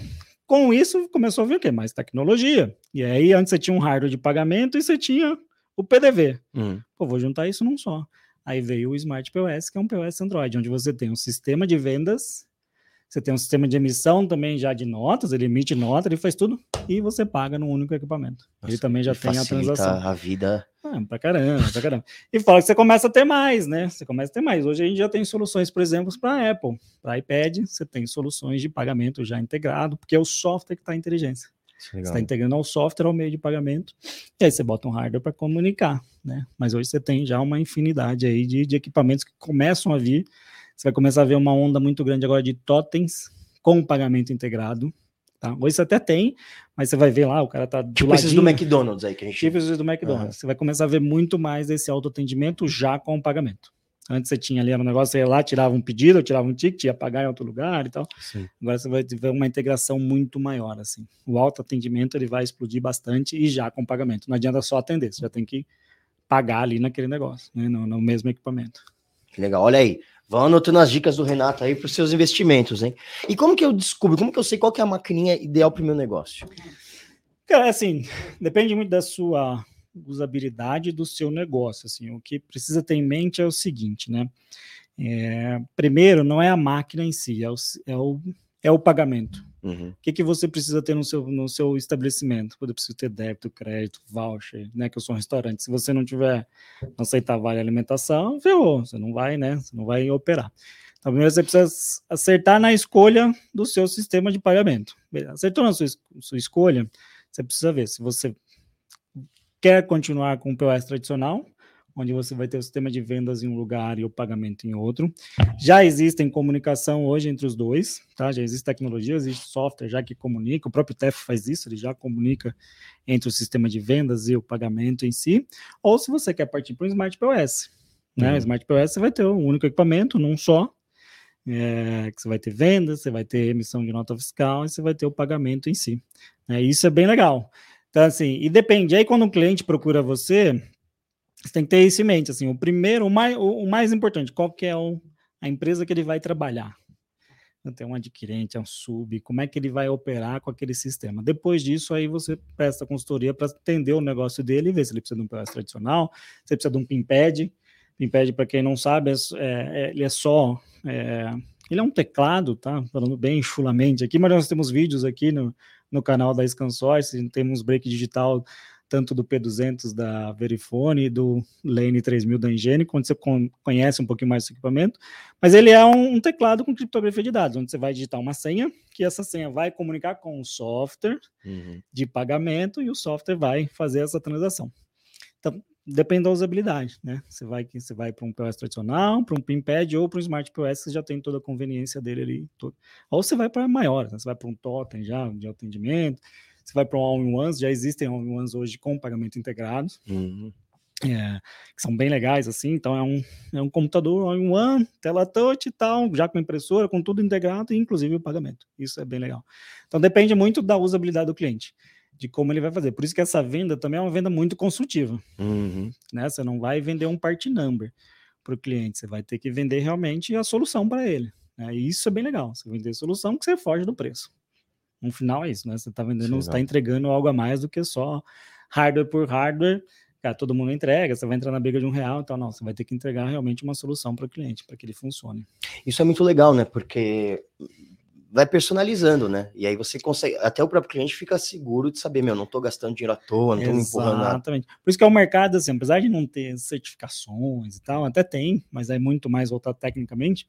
Com isso, começou a vir o quê? Mais tecnologia. E aí, antes você tinha um hardware de pagamento e você tinha o PDV. Hum. Pô, vou juntar isso num só. Aí veio o Smart POS, que é um POS Android, onde você tem um sistema de vendas você tem um sistema de emissão também já de notas, ele emite nota, ele faz tudo e você paga num único equipamento. Nossa, ele também já tem a transação. a vida. Ah, pra caramba, pra caramba. E fala que você começa a ter mais, né? Você começa a ter mais. Hoje a gente já tem soluções, por exemplo, para Apple, para iPad, você tem soluções de pagamento já integrado, porque é o software que está a inteligência. Você está integrando ao software ao meio de pagamento, e aí você bota um hardware para comunicar, né? Mas hoje você tem já uma infinidade aí de, de equipamentos que começam a vir você vai começar a ver uma onda muito grande agora de totens com pagamento integrado. Tá? Hoje você até tem, mas você vai ver lá, o cara tá do tipo esses do McDonald's aí que a gente... Tipo esses do McDonald's. Uhum. Você vai começar a ver muito mais desse autoatendimento já com o pagamento. Antes você tinha ali um negócio, você ia lá, tirava um pedido, tirava um ticket, ia pagar em outro lugar e tal. Sim. Agora você vai ver uma integração muito maior, assim. O autoatendimento, ele vai explodir bastante e já com pagamento. Não adianta só atender, você já tem que pagar ali naquele negócio, né, no, no mesmo equipamento. Que legal. Olha aí, Vão anotando as dicas do Renato aí para os seus investimentos, hein? E como que eu descubro, como que eu sei qual que é a maquininha ideal para o meu negócio? Cara, assim, depende muito da sua usabilidade do seu negócio. Assim, o que precisa ter em mente é o seguinte, né? É, primeiro, não é a máquina em si, é o, é o, é o pagamento. Uhum. O que, que você precisa ter no seu, no seu estabelecimento? Você precisa ter débito, crédito, voucher, né? Que eu sou um restaurante. Se você não tiver, não aceitar vale alimentação, ferrou. Você não vai, né? Você não vai operar. Então, primeiro você precisa acertar na escolha do seu sistema de pagamento. Acertou na sua, sua escolha, você precisa ver se você quer continuar com o POS tradicional onde você vai ter o sistema de vendas em um lugar e o pagamento em outro. Já existem comunicação hoje entre os dois, tá? Já existe tecnologia, existe software já que comunica, o próprio TEF faz isso, ele já comunica entre o sistema de vendas e o pagamento em si. Ou se você quer partir para o Smart POS, né? Uhum. Smart POS você vai ter um único equipamento, num só, é, que você vai ter vendas, você vai ter emissão de nota fiscal e você vai ter o pagamento em si. É, isso é bem legal. Então, assim, e depende. Aí, quando um cliente procura você, você tem que ter isso em mente. Assim, o primeiro, o mais, o, mais importante, qual que é o, a empresa que ele vai trabalhar? Tem um adquirente, é um sub, como é que ele vai operar com aquele sistema? Depois disso, aí você presta consultoria para entender o negócio dele e ver se ele precisa de um POS tradicional, se ele precisa de um PIMPAD. PIMPAD, para quem não sabe, é, é, ele é só. É, ele é um teclado, tá? Falando bem chulamente aqui, mas nós temos vídeos aqui no, no canal da ScanSource, temos break digital tanto do P200 da Verifone e do Lane 3000 da Engine, quando você conhece um pouquinho mais desse equipamento, mas ele é um, teclado com criptografia de dados, onde você vai digitar uma senha, que essa senha vai comunicar com o software uhum. de pagamento e o software vai fazer essa transação. Então, depende da usabilidade, né? Você vai você vai para um POS tradicional, para um PIMPad ou para um Smart POS, você já tem toda a conveniência dele ali. Todo. Ou você vai para maior, né? você vai para um totem já de atendimento, você vai para um all-in-ones, já existem all-in-ones hoje com pagamento integrado. Uhum. É, que são bem legais, assim, então é um, é um computador all-in-one, tela touch e tal, já com impressora, com tudo integrado, inclusive o pagamento. Isso é bem legal. Então depende muito da usabilidade do cliente de como ele vai fazer. Por isso que essa venda também é uma venda muito consultiva. Uhum. Né? Você não vai vender um part number para o cliente, você vai ter que vender realmente a solução para ele. Né? E isso é bem legal. Você vender solução que você foge do preço. No final é isso, né? Você está vendendo, você está entregando algo a mais do que só hardware por hardware. Cara, todo mundo entrega, você vai entrar na briga de um real, então não, você vai ter que entregar realmente uma solução para o cliente, para que ele funcione. Isso é muito legal, né? Porque vai personalizando, né? E aí você consegue, até o próprio cliente fica seguro de saber, meu, não estou gastando dinheiro à toa, não estou me empurrando nada. Exatamente. Por isso que é um mercado, assim, apesar de não ter certificações e tal, até tem, mas é muito mais voltado tecnicamente.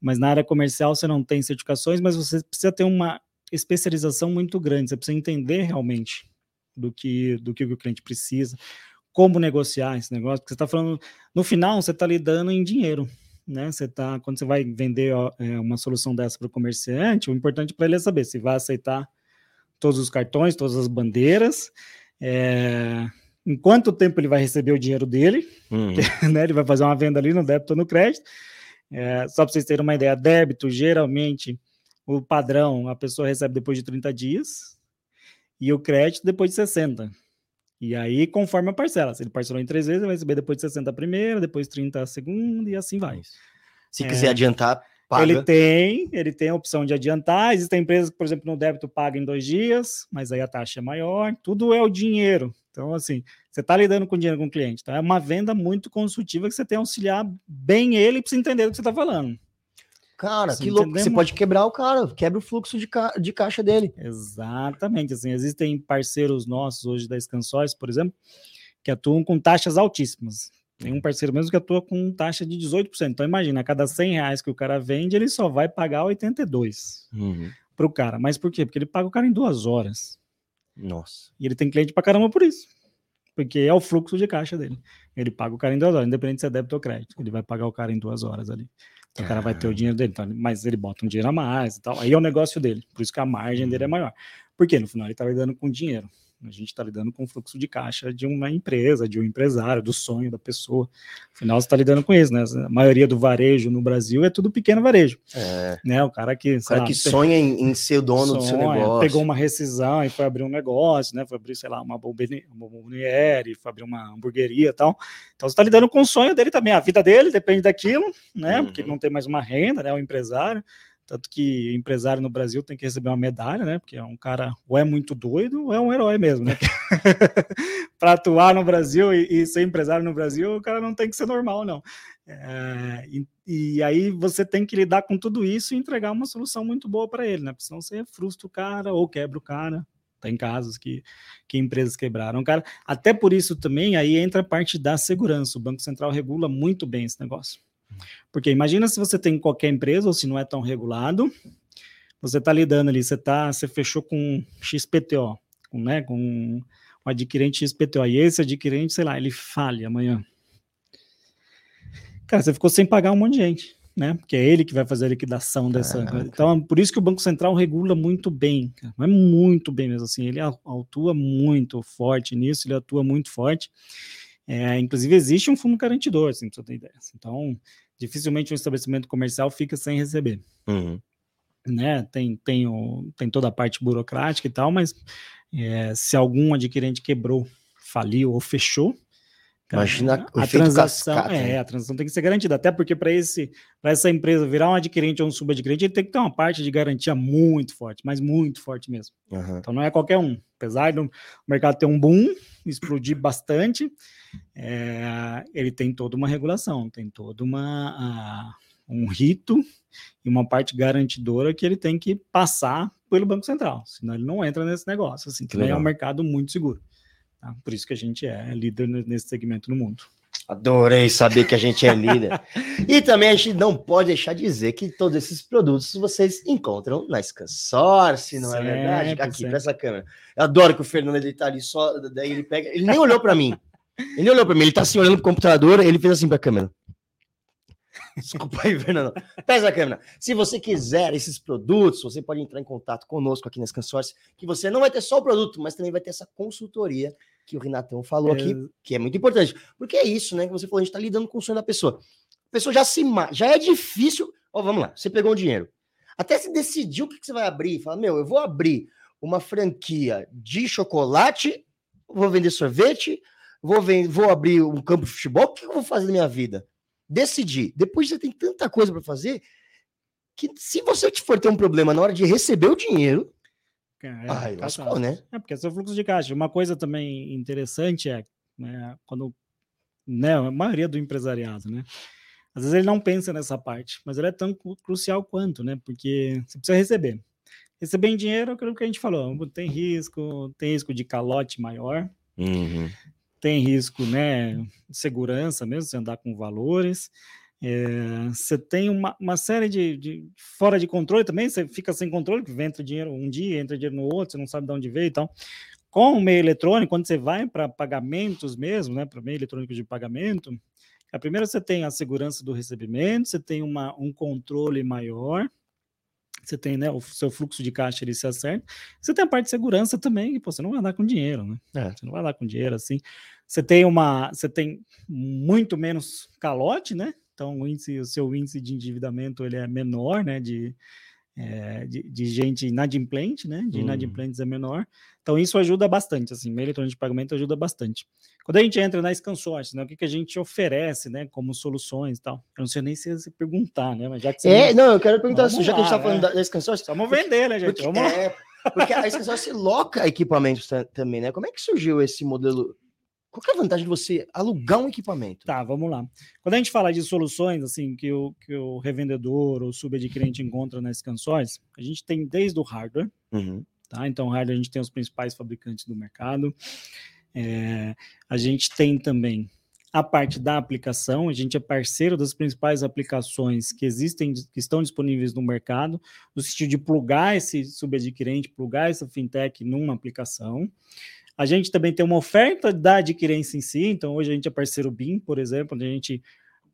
Mas na área comercial você não tem certificações, mas você precisa ter uma especialização muito grande, você precisa entender realmente do que, do que o cliente precisa, como negociar esse negócio, porque você está falando, no final, você está lidando em dinheiro né? Você tá, quando você vai vender ó, é, uma solução dessa para o comerciante, o importante para ele é saber se vai aceitar todos os cartões, todas as bandeiras, é, em quanto tempo ele vai receber o dinheiro dele, uhum. que, né? Ele vai fazer uma venda ali no débito ou no crédito. É, só para vocês terem uma ideia, débito, geralmente, o padrão, a pessoa recebe depois de 30 dias, e o crédito depois de 60. E aí, conforme a parcela, se ele parcelou em três vezes, ele vai receber depois de 60 a primeira, depois 30 a segunda, e assim vai. Se é, quiser adiantar, paga. Ele tem, ele tem a opção de adiantar. Existem empresas que, por exemplo, no débito paga em dois dias, mas aí a taxa é maior. Tudo é o dinheiro. Então, assim, você está lidando com dinheiro com o cliente. Então, é uma venda muito consultiva que você tem que auxiliar bem ele para você entender o que você está falando. Cara, que louco. Você pode quebrar o cara, quebra o fluxo de, ca... de caixa dele. Exatamente. Assim, existem parceiros nossos hoje da Scansóis, por exemplo, que atuam com taxas altíssimas. Tem um parceiro mesmo que atua com taxa de 18%. Então, imagina, a cada 100 reais que o cara vende, ele só vai pagar 82 uhum. para o cara. Mas por quê? Porque ele paga o cara em duas horas. Nossa. E ele tem cliente para caramba por isso. Porque é o fluxo de caixa dele. Ele paga o cara em duas horas, independente se é débito ou crédito. Ele vai pagar o cara em duas horas ali. O cara vai ter o dinheiro dele, então, mas ele bota um dinheiro a mais e tal. Aí é o negócio dele. Por isso que a margem dele é uhum. maior. Porque no final ele está lidando com dinheiro. A gente está lidando com o fluxo de caixa de uma empresa, de um empresário, do sonho da pessoa. Afinal, você está lidando com isso, né? A maioria do varejo no Brasil é tudo pequeno varejo. É. Né? O cara que, o cara lá, que sonha em, em, ser o dono sonha, do seu negócio. Pegou uma rescisão e foi abrir um negócio, né? Foi abrir, sei lá, uma bomboniere, foi abrir uma hamburgueria e tal. Então, você está lidando com o sonho dele também. A vida dele depende daquilo, né? Uhum. Porque ele não tem mais uma renda, né? O empresário. Tanto que empresário no Brasil tem que receber uma medalha, né? Porque é um cara ou é muito doido ou é um herói mesmo, né? Para atuar no Brasil e, e, ser empresário no Brasil, o cara não tem que ser normal, não. É, e, e, aí você tem que lidar com tudo isso e entregar uma solução muito boa para ele, né? Porque senão você frustra o cara ou quebra o cara. Tem casos que, que empresas quebraram, cara. Até por isso também aí entra a parte da segurança. O Banco Central regula muito bem esse negócio. Porque imagina se você tem qualquer empresa, ou se não é tão regulado, você está lidando ali, você tá, você fechou com XPTO, com, né, com um adquirente XPTO, e esse adquirente, sei lá, ele fale amanhã. cara, você ficou sem pagar um monte de gente, né? Porque é ele que vai fazer a liquidação dessa. Então, por isso que o Banco Central regula muito bem, cara. mas muito bem mesmo assim. Ele atua muito forte nisso, ele atua muito forte. É, inclusive, existe um fundo garantidor, assim, pra você ter ideia. Então, dificilmente um estabelecimento comercial fica sem receber. Uhum. Né? Tem, tem, o, tem toda a parte burocrática e tal, mas é, se algum adquirente quebrou, faliu ou fechou, Imagina a, transação, cascata, é, né? a transação tem que ser garantida, até porque para esse para essa empresa virar um adquirente ou um subadquirente, ele tem que ter uma parte de garantia muito forte, mas muito forte mesmo. Uhum. Então não é qualquer um. Apesar do mercado ter um boom, explodir bastante, é, ele tem toda uma regulação, tem todo uma a, um rito e uma parte garantidora que ele tem que passar pelo Banco Central, senão ele não entra nesse negócio. Assim, também é um mercado muito seguro. Tá? Por isso que a gente é líder nesse segmento no mundo. Adorei saber que a gente é líder. e também a gente não pode deixar de dizer que todos esses produtos vocês encontram na Scansource, não sempre, é verdade? Aqui, para essa câmera. Eu adoro que o Fernando ele tá ali só, daí ele pega, ele nem olhou para mim. Ele nem olhou para mim, ele tá assim olhando pro computador, ele fez assim para a câmera. Desculpa aí, Fernando. Pesa a câmera. Se você quiser esses produtos, você pode entrar em contato conosco aqui nas Cansource, que você não vai ter só o produto, mas também vai ter essa consultoria que o Renatão falou é... aqui, que é muito importante. Porque é isso, né? Que você falou, a gente está lidando com o sonho da pessoa. A pessoa já se já é difícil. Ó, vamos lá, você pegou o dinheiro. Até se decidir o que, que você vai abrir, fala, meu, eu vou abrir uma franquia de chocolate, vou vender sorvete, vou, vender, vou abrir um campo de futebol, o que eu vou fazer na minha vida? Decidir. Depois você tem tanta coisa para fazer que se você for ter um problema na hora de receber o dinheiro, é, ai, lascou, né? É porque é seu fluxo de caixa. Uma coisa também interessante é né, quando né, a maioria do empresariado, né? Às vezes ele não pensa nessa parte, mas ela é tão crucial quanto, né? Porque você precisa receber. Receber em dinheiro é aquilo que a gente falou, tem risco, tem risco de calote maior, uhum tem risco, né, de segurança mesmo, você andar com valores. É, você tem uma, uma série de, de, fora de controle também, você fica sem controle, que entra dinheiro um dia, entra dinheiro no outro, você não sabe de onde veio e tal. Com o meio eletrônico, quando você vai para pagamentos mesmo, né, para meio eletrônico de pagamento, a primeira você tem a segurança do recebimento, você tem uma, um controle maior, você tem né, o seu fluxo de caixa ele se acerta. Você tem a parte de segurança também, que pô, você não vai andar com dinheiro, né? É. Você não vai andar com dinheiro assim. Você tem uma, você tem muito menos calote, né? Então o, índice, o seu índice de endividamento ele é menor, né? De, é, de, de, gente inadimplente, né? De hum. inadimplentes é menor. Então isso ajuda bastante, assim, meio eletrônico de pagamento ajuda bastante. Quando a gente entra na Scansource, né, o que, que a gente oferece, né, como soluções e tal? Eu não sei nem se você perguntar, né, mas já que você... É, não, eu quero perguntar, já que a gente tá falando é. da Scansource... Vamos vender, né, gente? Porque, Vamos é, porque a Scansource loca equipamentos também, né? Como é que surgiu esse modelo qual é a vantagem de você alugar um equipamento? Tá, vamos lá. Quando a gente fala de soluções, assim, que o, que o revendedor ou subadquirente encontra nas canções, a gente tem desde o hardware, uhum. Tá? Então, hardware a gente tem os principais fabricantes do mercado. É, a gente tem também a parte da aplicação, a gente é parceiro das principais aplicações que existem, que estão disponíveis no mercado, no sentido de plugar esse subadquirente, plugar essa fintech numa aplicação. A gente também tem uma oferta da adquirência em si, então hoje a gente é parceiro BIM, por exemplo, onde a gente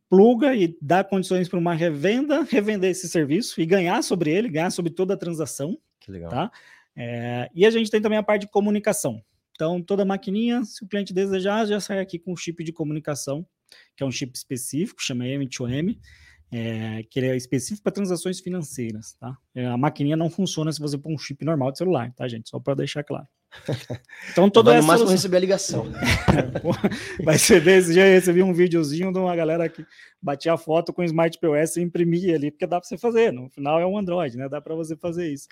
pluga e dá condições para uma revenda revender esse serviço e ganhar sobre ele, ganhar sobre toda a transação. Que legal. Tá? É, e a gente tem também a parte de comunicação. Então, toda maquininha, se o cliente desejar, já sai aqui com o chip de comunicação, que é um chip específico, chama M2M, é, que ele é específico para transações financeiras, tá? É, a maquininha não funciona se você pôr um chip normal de celular, tá, gente? Só para deixar claro. Então toda essa. No máximo receber a ligação. Vai ser desse dia eu recebi um videozinho de uma galera que batia a foto com o Smart POS e imprimia ali, porque dá para você fazer. No final é um Android, né? Dá para você fazer isso.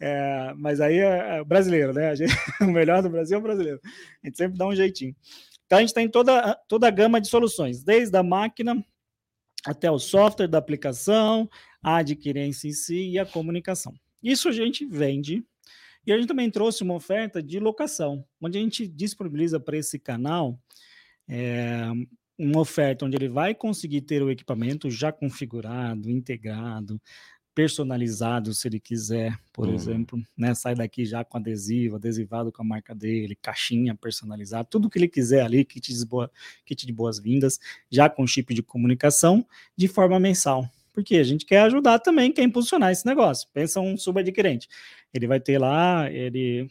É, mas aí é, é brasileiro, né? Gente, o melhor do Brasil é o brasileiro. A gente sempre dá um jeitinho. Então a gente tem toda, toda a gama de soluções, desde a máquina até o software da aplicação, a adquirência em si e a comunicação. Isso a gente vende e a gente também trouxe uma oferta de locação, onde a gente disponibiliza para esse canal é, uma oferta onde ele vai conseguir ter o equipamento já configurado, integrado, personalizado se ele quiser, por Uhum. exemplo, né? Sai daqui já com adesivo, adesivado com a marca dele, caixinha personalizada, tudo que ele quiser ali, kit de boas-vindas, já com chip de comunicação, de forma mensal. Porque a gente quer ajudar também quem impulsionar esse negócio. Pensa um subadquirente. Ele vai ter lá, ele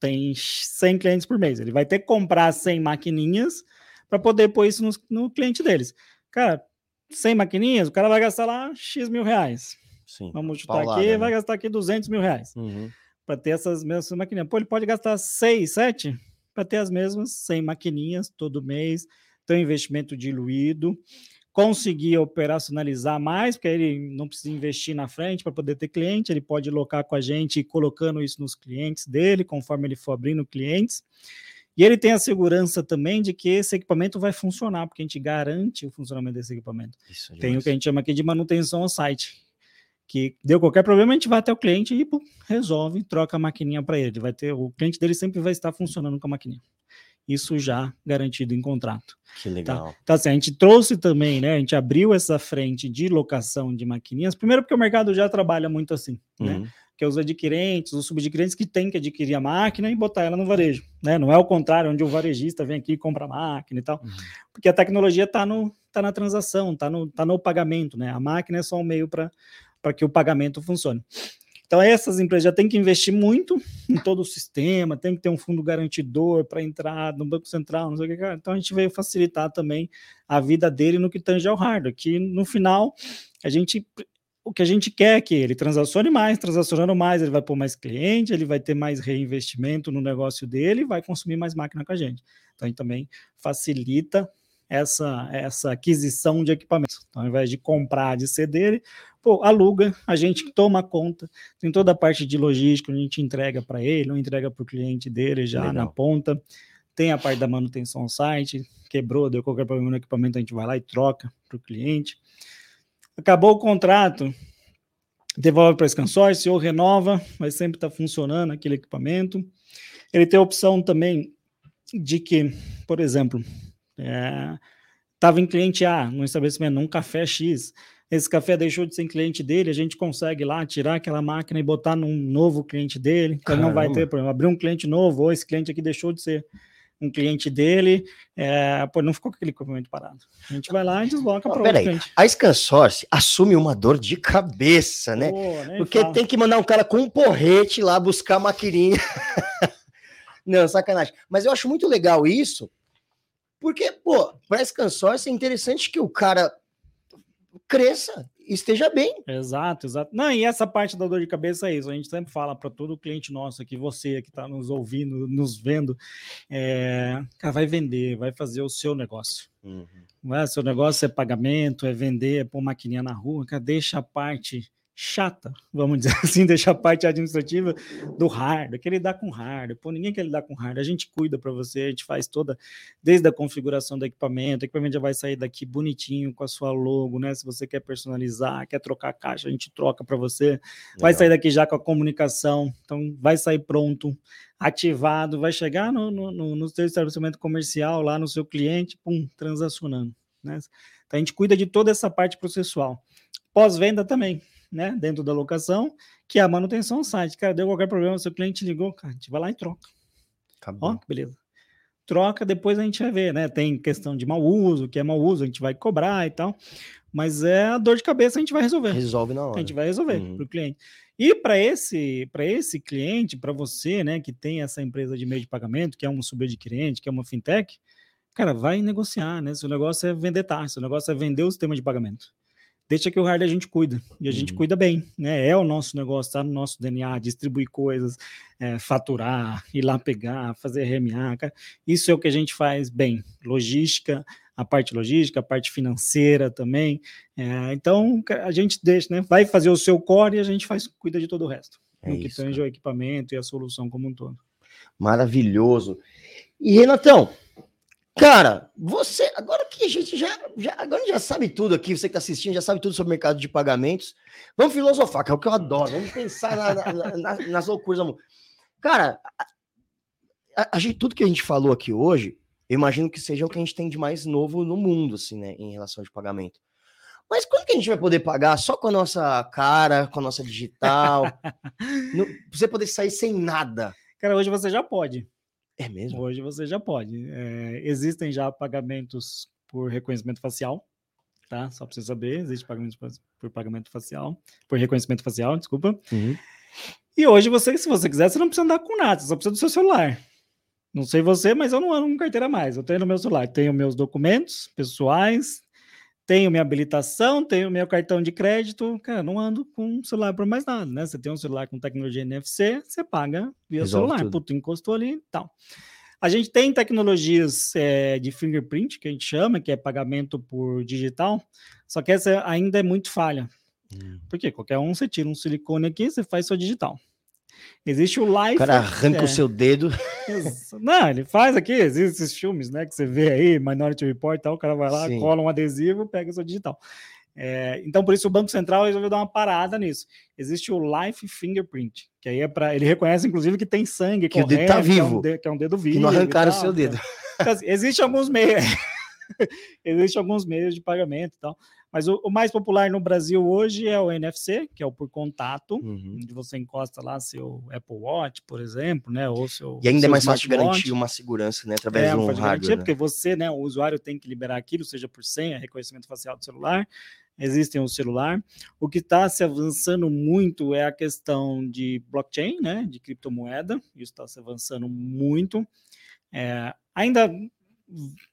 tem 100 clientes por mês. Ele vai ter que comprar 100 maquininhas para poder pôr isso no, no cliente deles. Cara, 100 maquininhas, o cara vai gastar lá X mil reais. Sim. Vamos chutar Paulada, aqui, né? vai gastar aqui 200 mil reais Uhum. para ter essas mesmas maquininhas. Pô, ele pode gastar 6, 7 para ter as mesmas 100 maquininhas todo mês, ter um investimento diluído, conseguir operacionalizar mais, porque ele não precisa investir na frente para poder ter cliente, ele pode locar com a gente colocando isso nos clientes dele, conforme ele for abrindo clientes. E ele tem a segurança também de que esse equipamento vai funcionar, porque a gente garante o funcionamento desse equipamento. Isso Tem o que a gente chama aqui de manutenção ao site. Que deu qualquer problema, a gente vai até o cliente e pum, resolve, troca a maquininha para ele. Vai ter, o cliente dele sempre vai estar funcionando com a maquininha. Isso já garantido em contrato. Que legal. Então, assim, a gente trouxe também, né? A gente abriu essa frente de locação de maquininhas. Primeiro, porque o mercado já trabalha muito assim, né? Uhum. Que é os adquirentes, os subadquirentes que têm que adquirir a máquina e botar ela no varejo, né? Não é o contrário, onde o varejista vem aqui e compra a máquina e tal Uhum. porque a tecnologia está no, tá na transação, está no, tá no pagamento, né? A máquina é só um meio para que o pagamento funcione. Então, essas empresas já têm que investir muito em todo o sistema, tem que ter um fundo garantidor para entrar no Banco Central, não sei o que. Então, a gente veio facilitar também a vida dele no que tange ao hardware, que no final, a gente. O que a gente quer é que ele transacione mais, transacionando mais, ele vai pôr mais cliente, ele vai ter mais reinvestimento no negócio dele vai consumir mais máquina com a gente. Então, a gente também facilita essa, essa aquisição de equipamentos. Então, ao invés de comprar, de ceder, pô, aluga, a gente toma conta, tem toda a parte de logística, a gente entrega para ele, ou entrega para o cliente dele já Legal. na ponta. Tem a parte da manutenção ao site, quebrou, deu qualquer problema no equipamento, a gente vai lá e troca para o cliente. Acabou o contrato, devolve para esse consórcio ou renova, vai sempre estar funcionando aquele equipamento. Ele tem a opção também de que, por exemplo, estava em cliente A, no estabelecimento, num café X. Esse café deixou de ser cliente dele, a gente consegue lá tirar aquela máquina e botar num novo cliente dele. Então não vai ter problema. Abrir um cliente novo, ou esse cliente aqui deixou de ser um cliente dele, é, pô, não ficou com aquele equipamento parado. A gente vai lá e desloca para outro peraí. cliente. A ScanSource assume uma dor de cabeça, né? Pô, Porque fala. tem que mandar um cara com um porrete lá buscar a maquininha. Não, sacanagem. Mas eu acho muito legal isso, porque, pô, para esse consórcio é interessante que o cara cresça, esteja bem. Exato, exato. Não, e essa parte da dor de cabeça é isso. A gente sempre fala para todo cliente nosso aqui, você que está nos ouvindo, nos vendo, é, cara, vai vender, vai fazer o seu negócio. Não é? Seu negócio é pagamento, é vender, é pôr maquininha na rua, cara, deixa a parte chata, vamos dizer assim, deixa a parte administrativa do hardware, que ele dá com hardware, pô, ninguém quer lidar com hardware, a gente cuida para você, a gente faz toda, desde a configuração do equipamento, o equipamento já vai sair daqui bonitinho com a sua logo, né, se você quer personalizar, quer trocar a caixa, a gente troca para você, vai sair daqui já com a comunicação, então vai sair pronto, ativado, vai chegar no, no, no, no seu estabelecimento comercial, lá no seu cliente, pum, transacionando, né, então a gente cuida de toda essa parte processual, pós-venda também, né, dentro da locação, que é a manutenção do site. Cara, deu qualquer problema, seu cliente ligou, cara, a gente vai lá e troca. Acabou. Ó, que beleza. Troca, depois a gente vai ver, né? Tem questão de mau uso, que é mau uso, a gente vai cobrar e tal. Mas é a dor de cabeça a gente vai resolver. Resolve na A hora. gente vai resolver Uhum. para o cliente. E para esse, esse cliente, para você, né, que tem essa empresa de meio de pagamento, que é um subadquirente, que é uma fintech, cara, vai negociar, né? Seu negócio é vender taxa, seu negócio é vender o sistema de pagamento. Deixa que o hardware a gente cuida, e a gente Uhum. cuida bem, né? É o nosso negócio, tá no nosso DNA, distribuir coisas, é, faturar, ir lá pegar, fazer RMA, cara. Isso é o que a gente faz bem. Logística, a parte logística, a parte financeira também. É, então, a gente deixa, né? Vai fazer o seu core e a gente faz, cuida de todo o resto. É no que tange o equipamento e a solução como um todo. Maravilhoso. E Renatão, cara, você, agora que a gente já, já, agora já sabe tudo aqui, você que está assistindo já sabe tudo sobre o mercado de pagamentos. Vamos filosofar, que é o que eu adoro. Vamos pensar na- na- na- nas loucuras mundo. Cara, a, a- gente, tudo que a gente falou aqui hoje, eu imagino que seja o que a gente tem de mais novo no mundo, assim, né, em relação de pagamento. Mas quando que a gente vai poder pagar só com a nossa cara, com a nossa digital? Pra você poder sair sem nada. Cara, hoje você já pode. É mesmo? Hoje você já pode. É, existem já pagamentos por reconhecimento facial, tá? Só para você saber, existe pagamento por pagamento facial, por reconhecimento facial, desculpa. Uhum. E hoje você, se você quiser, você não precisa andar com nada, você só precisa do seu celular. Não sei você, mas eu não ando com carteira mais. Eu tenho no meu celular, tenho meus documentos pessoais, tenho minha habilitação, tenho meu cartão de crédito, cara, não ando com celular por mais nada, né? Você tem um celular com tecnologia NFC, você paga via Resolve celular, tudo. puto, encostou ali e tal. A gente tem tecnologias é, de fingerprint, que a gente chama, que é pagamento por digital, só que essa ainda é muito falha. Hum. Porque qualquer um, você tira um silicone aqui, você faz sua digital. Existe o live. O cara arranca é. o seu dedo. Não, ele faz aqui, existem esses filmes, né? Que você vê aí, Minority Report e tal, o cara vai lá, Sim. cola um adesivo, pega o seu digital. É, então, por isso, o Banco Central resolveu dar uma parada nisso. Existe o Life Fingerprint, que aí é para. Ele reconhece, inclusive, que tem sangue, que correndo, o dedo tá vivo. Que é, um dedo, que é um dedo vivo. Que não arrancaram o seu dedo. Então, assim, existe alguns meios. Existem alguns meios de pagamento e tal. Mas o, o, mais popular no Brasil hoje é o NFC, que é o por contato, uhum. onde você encosta lá seu Apple Watch, por exemplo, né? Ou seu. E ainda é mais fácil garantir uma segurança, né? Através é, de um hardware. Garantir, né? Porque você, né? O usuário tem que liberar aquilo, seja por senha, reconhecimento facial do celular. Existem o celular. O que está se avançando muito é a questão de blockchain, né? De criptomoeda. Isso está se avançando muito. É, ainda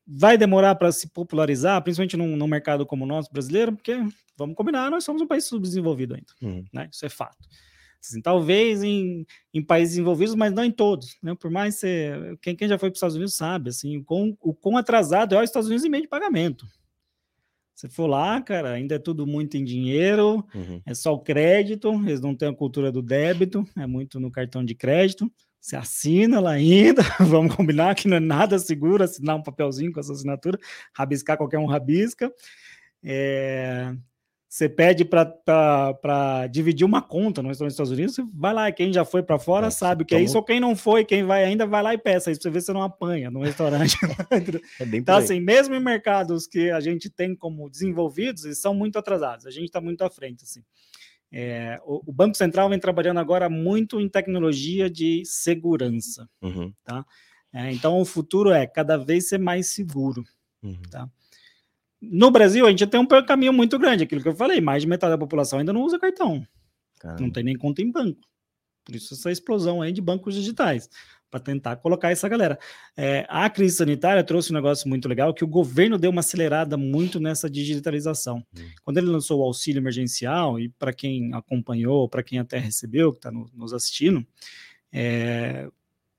vai demorar para se popularizar, principalmente num, num, mercado como o nosso brasileiro, porque, vamos combinar, nós somos um país subdesenvolvido ainda, uhum. né? Isso é fato. Assim, talvez em, em, países envolvidos, mas não em todos, né? Por mais ser, quem, quem já foi para os Estados Unidos sabe, assim, o quão, o quão atrasado é os Estados Unidos em meio de pagamento. Você for lá, cara, ainda é tudo muito em dinheiro, uhum. é só o crédito, eles não têm a cultura do débito, é muito no cartão de crédito. Você assina lá ainda, vamos combinar que não é nada seguro assinar um papelzinho com essa assinatura, rabiscar qualquer um rabisca. É, você pede para dividir uma conta no restaurante dos Estados Unidos, você vai lá, quem já foi para fora é, sabe o que é isso, ou quem não foi, quem vai ainda, vai lá e peça isso, você ver se você não apanha no restaurante. é bem então, assim, mesmo em mercados que a gente tem como desenvolvidos, eles são muito atrasados, a gente está muito à frente, assim. É, o, o, Banco Central vem trabalhando agora muito em tecnologia de segurança, uhum. tá? É, então, o futuro é cada vez ser mais seguro, uhum. tá? No Brasil, a gente tem um caminho muito grande, aquilo que eu falei, mais de metade da população ainda não usa cartão, Caramba. não tem nem conta em banco. Por isso essa explosão aí de bancos digitais para tentar colocar essa galera. É, a crise sanitária trouxe um negócio muito legal que o governo deu uma acelerada muito nessa digitalização. Hum. Quando ele lançou o auxílio emergencial, e para quem acompanhou, para quem até recebeu, que está no, nos assistindo, é,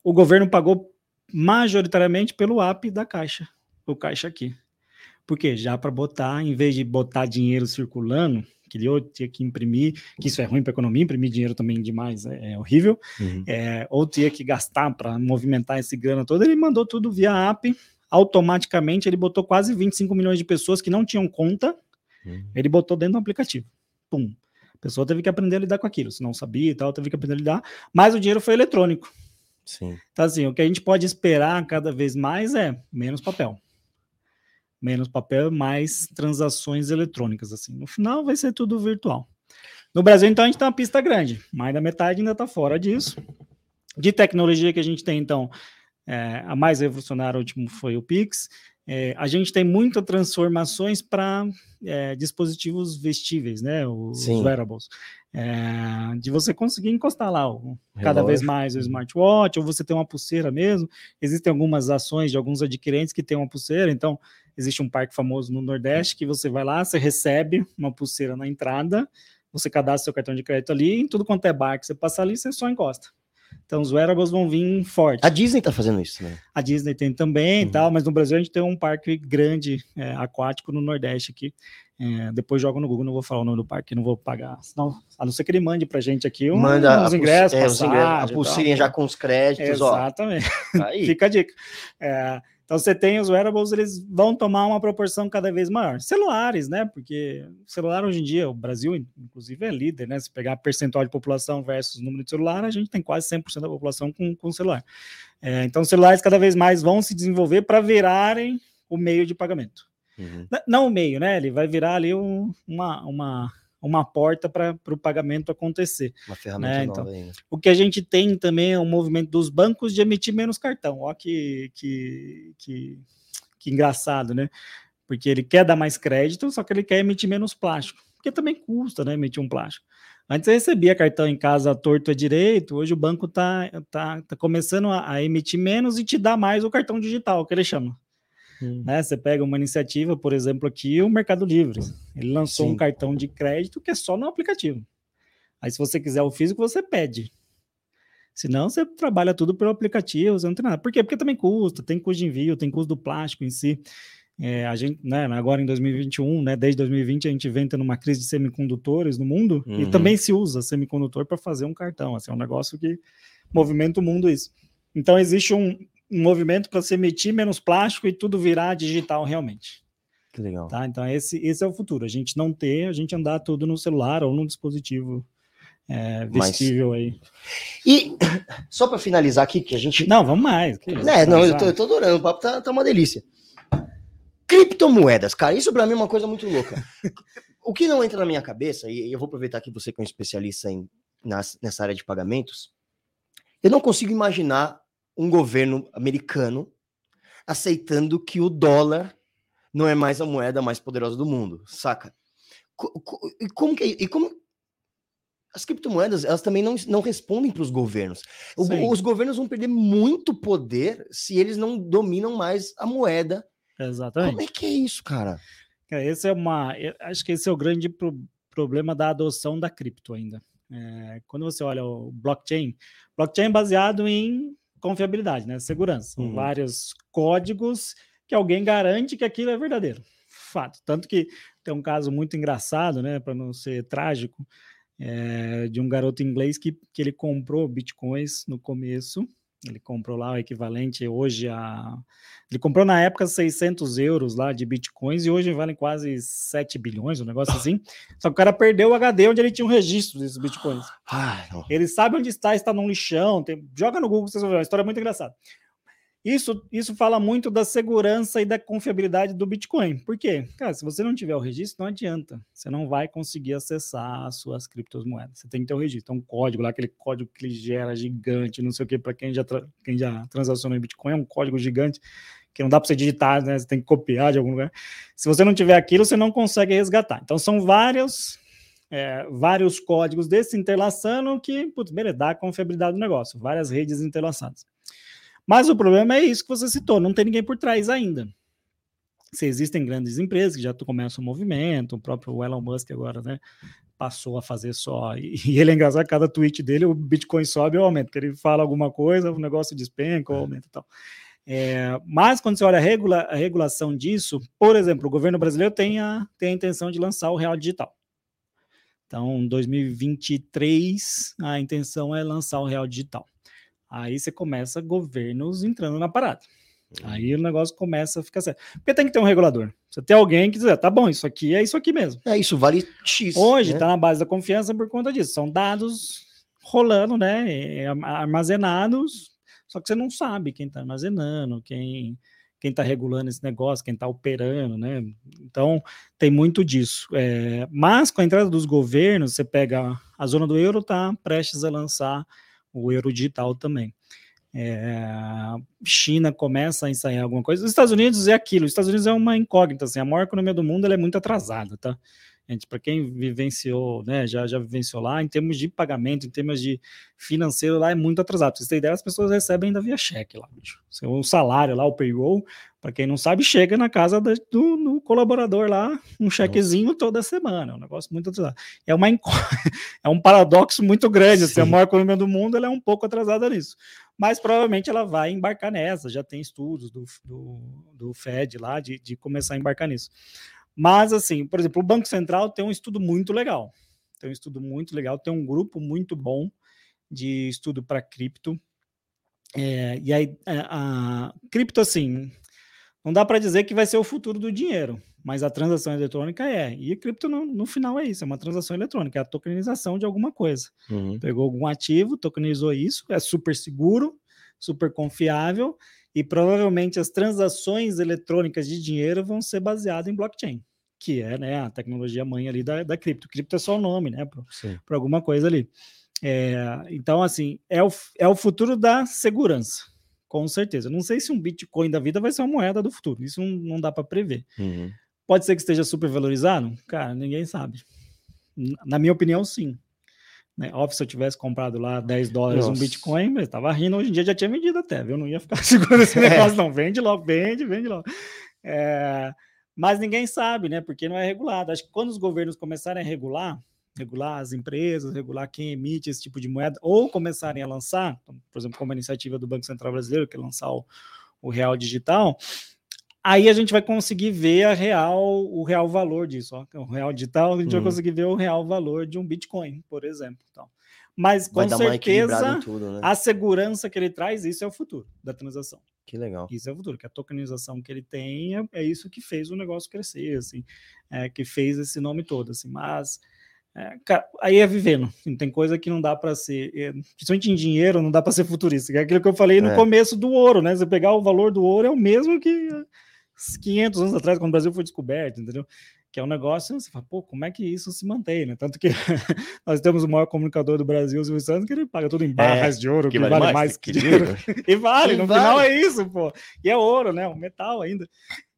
o governo pagou majoritariamente pelo app da Caixa, o Caixa aqui. Porque já para botar, em vez de botar dinheiro circulando, que ele ou tinha que imprimir, que isso é ruim para a economia, imprimir dinheiro também demais é, é horrível, uhum. é, ou tinha que gastar para movimentar esse grana todo, ele mandou tudo via app, automaticamente ele botou quase 25 milhões de pessoas que não tinham conta, uhum. ele botou dentro do aplicativo. Pum. A pessoa teve que aprender a lidar com aquilo, se não sabia e tal, teve que aprender a lidar, mas o dinheiro foi eletrônico. Sim. Então, assim, o que a gente pode esperar cada vez mais é menos papel menos papel, mais transações eletrônicas. Assim, no final vai ser tudo virtual. No Brasil, então, a gente tem uma pista grande, mais da metade ainda está fora disso. De tecnologia que a gente tem, então, é, a mais revolucionária último foi o Pix. É, a gente tem muitas transformações para é, dispositivos vestíveis, né? Os, os wearables. É, de você conseguir encostar lá o, cada vez mais o smartwatch, ou você tem uma pulseira mesmo. Existem algumas ações de alguns adquirentes que têm uma pulseira, então Existe um parque famoso no Nordeste que você vai lá, você recebe uma pulseira na entrada, você cadastra seu cartão de crédito ali, em tudo quanto é bar que você passar ali, você só encosta. Então os wearables vão vir forte. A Disney está fazendo isso, né? A Disney tem também uhum. tal, mas no Brasil a gente tem um parque grande é, aquático no Nordeste aqui. É, depois jogo no Google, não vou falar o nome do parque, não vou pagar. Senão, a não ser que ele mande pra gente aqui um, Manda uns ingressos, é, ingressos a pulseirinha já com os créditos, Exatamente. ó. Exatamente. Fica a dica. É, então você tem os wearables, eles vão tomar uma proporção cada vez maior. Celulares, né? Porque celular hoje em dia, o Brasil, inclusive, é líder, né? Se pegar percentual de população versus número de celular, a gente tem quase 100% da população com, com celular. É, então, celulares cada vez mais vão se desenvolver para virarem o meio de pagamento. Uhum. Não o meio, né? Ele vai virar ali um, uma, uma, uma porta para o pagamento acontecer. Uma ferramenta né? então, ainda. O que a gente tem também é um movimento dos bancos de emitir menos cartão. Olha que, que, que, que engraçado, né? Porque ele quer dar mais crédito, só que ele quer emitir menos plástico. Porque também custa, né? Emitir um plástico. Antes eu recebia cartão em casa torto a direito, hoje o banco está tá, tá começando a, a, emitir menos e te dá mais o cartão digital, que ele chama. Hum. Né? Você pega uma iniciativa, por exemplo, aqui, o Mercado Livre. Ele lançou Sim. um cartão de crédito que é só no aplicativo. Aí, se você quiser o físico, você pede. Senão, você trabalha tudo pelo aplicativo, você não tem nada. Por quê? Porque também custa, tem custo de envio, tem custo do plástico em si. É, a gente, né, agora em 2021, né, desde 2020, a gente vem tendo uma crise de semicondutores no mundo uhum. e também se usa semicondutor para fazer um cartão. Assim, é um negócio que movimenta o mundo isso. Então, existe um, um emitir para emitir menos plástico e tudo virar digital realmente. Que legal. Tá? Então, esse, esse é o futuro. A gente não ter, a gente andar tudo no celular ou num dispositivo é, vestível Mas... aí. E só para finalizar aqui, que a gente. Não, vamos mais. É, não, eu tô, eu tô, adorando, o papo tá, tá uma delícia. Criptomoedas, cara, isso para mim é uma coisa muito louca. o que não entra na minha cabeça, e eu vou aproveitar que você que é um especialista em, nas, nessa área de pagamentos, eu não consigo imaginar um governo americano aceitando que o dólar não é mais a moeda mais poderosa do mundo, saca? E como que e como as criptomoedas elas também não, não respondem para os governos. O, os governos vão perder muito poder se eles não dominam mais a moeda. Exatamente. Como é que é isso, cara? Esse é uma, acho que esse é o grande pro, problema da adoção da cripto ainda. É, quando você olha o blockchain, blockchain é baseado em confiabilidade, né? Segurança. Uhum. Vários códigos que alguém garante que aquilo é verdadeiro. Fato. Tanto que tem um caso muito engraçado, né? Para não ser trágico, é, de um garoto inglês que, que ele comprou bitcoins no começo ele comprou lá o equivalente hoje a. Ele comprou na época 600 euros lá de bitcoins e hoje valem quase 7 bilhões, um negócio assim. Só que o cara perdeu o HD onde ele tinha um registro desses bitcoins. ele sabe onde está, está num lixão. Tem... Joga no Google, vocês vão ver. Uma história muito engraçada. Isso, isso fala muito da segurança e da confiabilidade do Bitcoin. Por quê? Cara, se você não tiver o registro, não adianta. Você não vai conseguir acessar as suas criptomoedas. Você tem que ter o registro. É um código lá, aquele código que ele gera gigante, não sei o quê, para quem já, quem já transacionou em Bitcoin, é um código gigante que não dá para você digitar, né? Você tem que copiar de algum lugar. Se você não tiver aquilo, você não consegue resgatar. Então, são vários, é, vários códigos desse interlaçando que, putz, beleza, dá a confiabilidade do negócio. Várias redes interlaçadas. Mas o problema é isso que você citou, não tem ninguém por trás ainda. Se existem grandes empresas que já começam o movimento, o próprio Elon Musk agora, né, passou a fazer só. E, e ele é engraçado, cada tweet dele, o Bitcoin sobe ou aumenta, porque ele fala alguma coisa, o negócio despenca ou aumenta e tal. É, mas quando você olha a, regula, a regulação disso, por exemplo, o governo brasileiro tem a, tem a intenção de lançar o real digital. Então, 2023, a intenção é lançar o real digital. Aí você começa governos entrando na parada. Uhum. Aí o negócio começa a ficar certo. Porque tem que ter um regulador. Você tem alguém que diz, ah, tá bom, isso aqui é isso aqui mesmo. É, isso vale X. Hoje está né? na base da confiança por conta disso. São dados rolando, né? Armazenados, só que você não sabe quem está armazenando, quem quem está regulando esse negócio, quem está operando, né? Então tem muito disso. É, mas com a entrada dos governos, você pega a zona do euro, está prestes a lançar o euro digital também. É, China começa a ensaiar alguma coisa. Os Estados Unidos é aquilo. Os Estados Unidos é uma incógnita. Assim, a maior economia do mundo é muito atrasada, tá? Gente, para quem vivenciou, né, já, já vivenciou lá, em termos de pagamento, em termos de financeiro, lá é muito atrasado. Pra vocês terem ideia, as pessoas recebem ainda via cheque lá, bicho. O salário lá, o payroll, para quem não sabe, chega na casa do, do colaborador lá, um chequezinho toda semana. É um negócio muito atrasado. É, uma, é um paradoxo muito grande. Assim, a maior economia do mundo ela é um pouco atrasada nisso. Mas provavelmente ela vai embarcar nessa. Já tem estudos do, do, do Fed lá de, de começar a embarcar nisso. Mas, assim, por exemplo, o Banco Central tem um estudo muito legal. Tem um estudo muito legal, tem um grupo muito bom de estudo para cripto. É, e aí, a, a cripto, assim, não dá para dizer que vai ser o futuro do dinheiro, mas a transação eletrônica é. E a cripto, no, no final, é isso: é uma transação eletrônica, é a tokenização de alguma coisa. Uhum. Pegou algum ativo, tokenizou isso, é super seguro, super confiável E provavelmente as transações eletrônicas de dinheiro vão ser baseadas em blockchain, que é né, a tecnologia mãe ali da, da cripto. Cripto é só o nome, né? Para alguma coisa ali. É, então, assim, é o, é o futuro da segurança, com certeza. Não sei se um Bitcoin da vida vai ser uma moeda do futuro, isso não, não dá para prever. Uhum. Pode ser que esteja super valorizado? Cara, ninguém sabe. Na minha opinião, sim. Né? Óbvio, se eu tivesse comprado lá 10 dólares Nossa. um Bitcoin, mas estava rindo, hoje em dia já tinha vendido até, viu? Não ia ficar segurando esse é. negócio, é. não. Vende logo, vende, vende logo. É, mas ninguém sabe, né? Porque não é regulado. Acho que quando os governos começarem a regular, regular as empresas, regular quem emite esse tipo de moeda, ou começarem a lançar, por exemplo, como a iniciativa do Banco Central Brasileiro, que é lançar o, o real digital, aí a gente vai conseguir ver a real, o real valor disso. Ó. O real digital, a gente uhum. vai conseguir ver o real valor de um Bitcoin, por exemplo. Então. Mas com certeza tudo, né? a segurança que ele traz, isso é o futuro da transação. Que legal. Isso é o futuro, que a tokenização que ele tem é, é isso que fez o negócio crescer, assim, é, que fez esse nome todo, assim. Mas é, cara, aí é vivendo. Tem coisa que não dá para ser, é, principalmente em dinheiro, não dá para ser futurista. É aquilo que eu falei no é. começo do ouro, né? Você pegar o valor do ouro é o mesmo que 500 anos atrás, quando o Brasil foi descoberto, entendeu? Que é um negócio, você fala, pô, como é que isso se mantém, né? Tanto que nós temos o maior comunicador do Brasil, o Silvio Santos, que ele paga tudo em barras é, de ouro, que, que vale, vale, mais, que dinheiro. e vale, e no vale. final é isso, pô. E é ouro, né? Um metal ainda.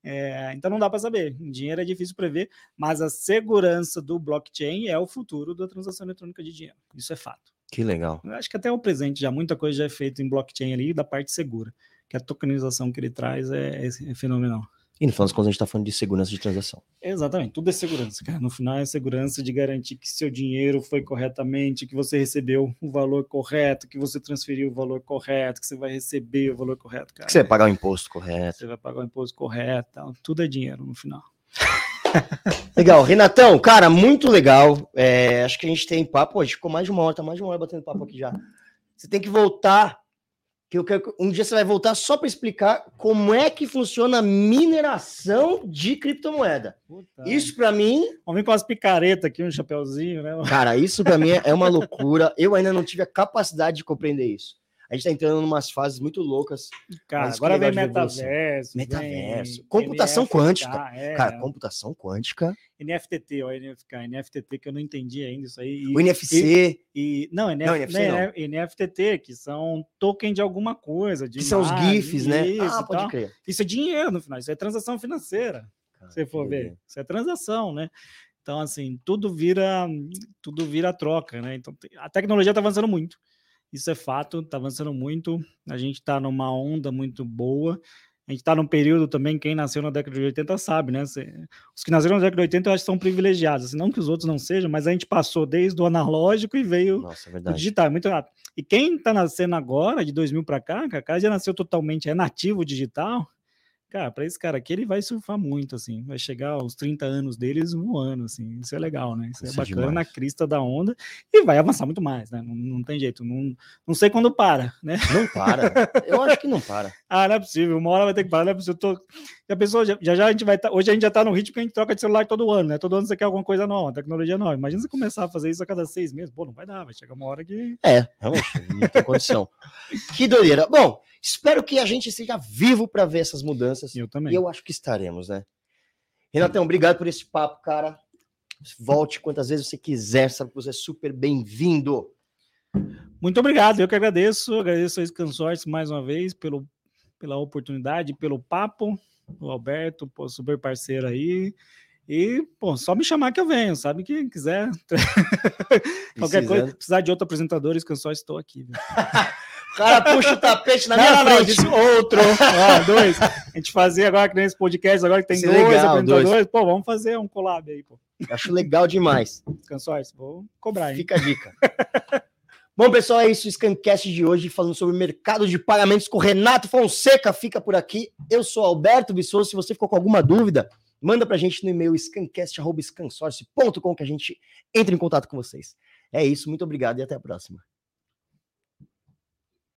É, então não dá para saber. Dinheiro é difícil prever, mas a segurança do blockchain é o futuro da transação eletrônica de dinheiro. Isso é fato. Que legal. Eu acho que até o presente já muita coisa já é feita em blockchain ali da parte segura, que a tokenização que ele traz é, é, é fenomenal. E no final das contas a gente está falando de segurança de transação. Exatamente, tudo é segurança, cara. No final é segurança de garantir que seu dinheiro foi corretamente, que você recebeu o valor correto, que você transferiu o valor correto, que você vai receber o valor correto, cara. Que você vai pagar o imposto correto. Você vai pagar o imposto correto, tal. tudo é dinheiro no final. legal, Renatão, cara, muito legal. É, acho que a gente tem papo, hoje ficou mais de uma hora, tá mais de uma hora batendo papo aqui já. Você tem que voltar que eu quero, um dia você vai voltar só para explicar como é que funciona a mineração de criptomoeda. Puta. Isso para mim. Vamos vir com as picaretas aqui, um chapéuzinho, né? Cara, isso para mim é uma loucura. Eu ainda não tive a capacidade de compreender isso. A gente tá entrando em umas fases muito loucas. Cara, agora vem metaverso. Metaverso. Vem computação NFK, quântica. É, cara, computação quântica. NFTT, ó, NFK, NFTT, que eu não entendi ainda isso aí. E, o NFC. E, e não, NF, não, NFC né, não. NFTT, que são token de alguma coisa. De que são os GIFs, né? Isso, ah, pode tal. crer. Isso é dinheiro no final, isso é transação financeira. Cara, se for ver. Isso é transação, né? Então, assim, tudo vira, tudo vira troca, né? Então, a tecnologia está avançando muito. Isso é fato, está avançando muito. A gente está numa onda muito boa. A gente está num período também, quem nasceu na década de 80 sabe, né? Os que nasceram na década de 80 eu acho que são privilegiados, assim, não que os outros não sejam, mas a gente passou desde o analógico e veio Nossa, é o digital, é muito rápido. E quem está nascendo agora, de 2000 para cá, a cara já nasceu totalmente, é nativo digital, Cara, para esse cara aqui, ele vai surfar muito, assim. Vai chegar aos 30 anos deles voando, assim. Isso é legal, né? Isso, é Isso é bacana, na crista da onda. E vai avançar muito mais, né? Não, não tem jeito. Não, não sei quando para, né? Não para. Eu acho que não para. ah, não é possível. Uma hora vai ter que parar, não é possível. Tô... A pessoa, já, já a gente vai tá... Hoje a gente já tá no ritmo que a gente troca de celular todo ano, né? Todo ano você quer alguma coisa nova, tecnologia nova. Imagina você começar a fazer isso a cada seis meses. Pô, não vai dar, vai chegar uma hora que... É, realmente, não tem condição. que doideira. Bom, Espero que a gente esteja vivo para ver essas mudanças. Eu também. E eu acho que estaremos, né? Renatão, obrigado por esse papo, cara. Volte quantas vezes você quiser, sabe que você é super bem-vindo. Muito obrigado, eu que agradeço. Agradeço a Scansorte mais uma vez pelo, pela oportunidade, pelo papo. O Alberto, pô, super parceiro aí. E, pô, só me chamar que eu venho, sabe? Quem quiser. Qualquer coisa, precisar de outro apresentador, Scansorte, estou aqui. cara puxa o tapete na não, minha não, frente. Não, outro. Ó, dois. A gente fazia agora que nem esse podcast, agora que tem dois legal, apresentadores. Dois. Pô, vamos fazer um collab aí, pô. Acho legal demais. Cansóis, vou cobrar, hein? Fica a dica. Bom, pessoal, é isso. O Scancast de hoje, falando sobre mercado de pagamentos com Renato Fonseca. Fica por aqui. Eu sou Alberto Bissoso. Se você ficou com alguma dúvida, manda pra gente no e-mail scancast.scansource.com que a gente entra em contato com vocês. É isso, muito obrigado e até a próxima.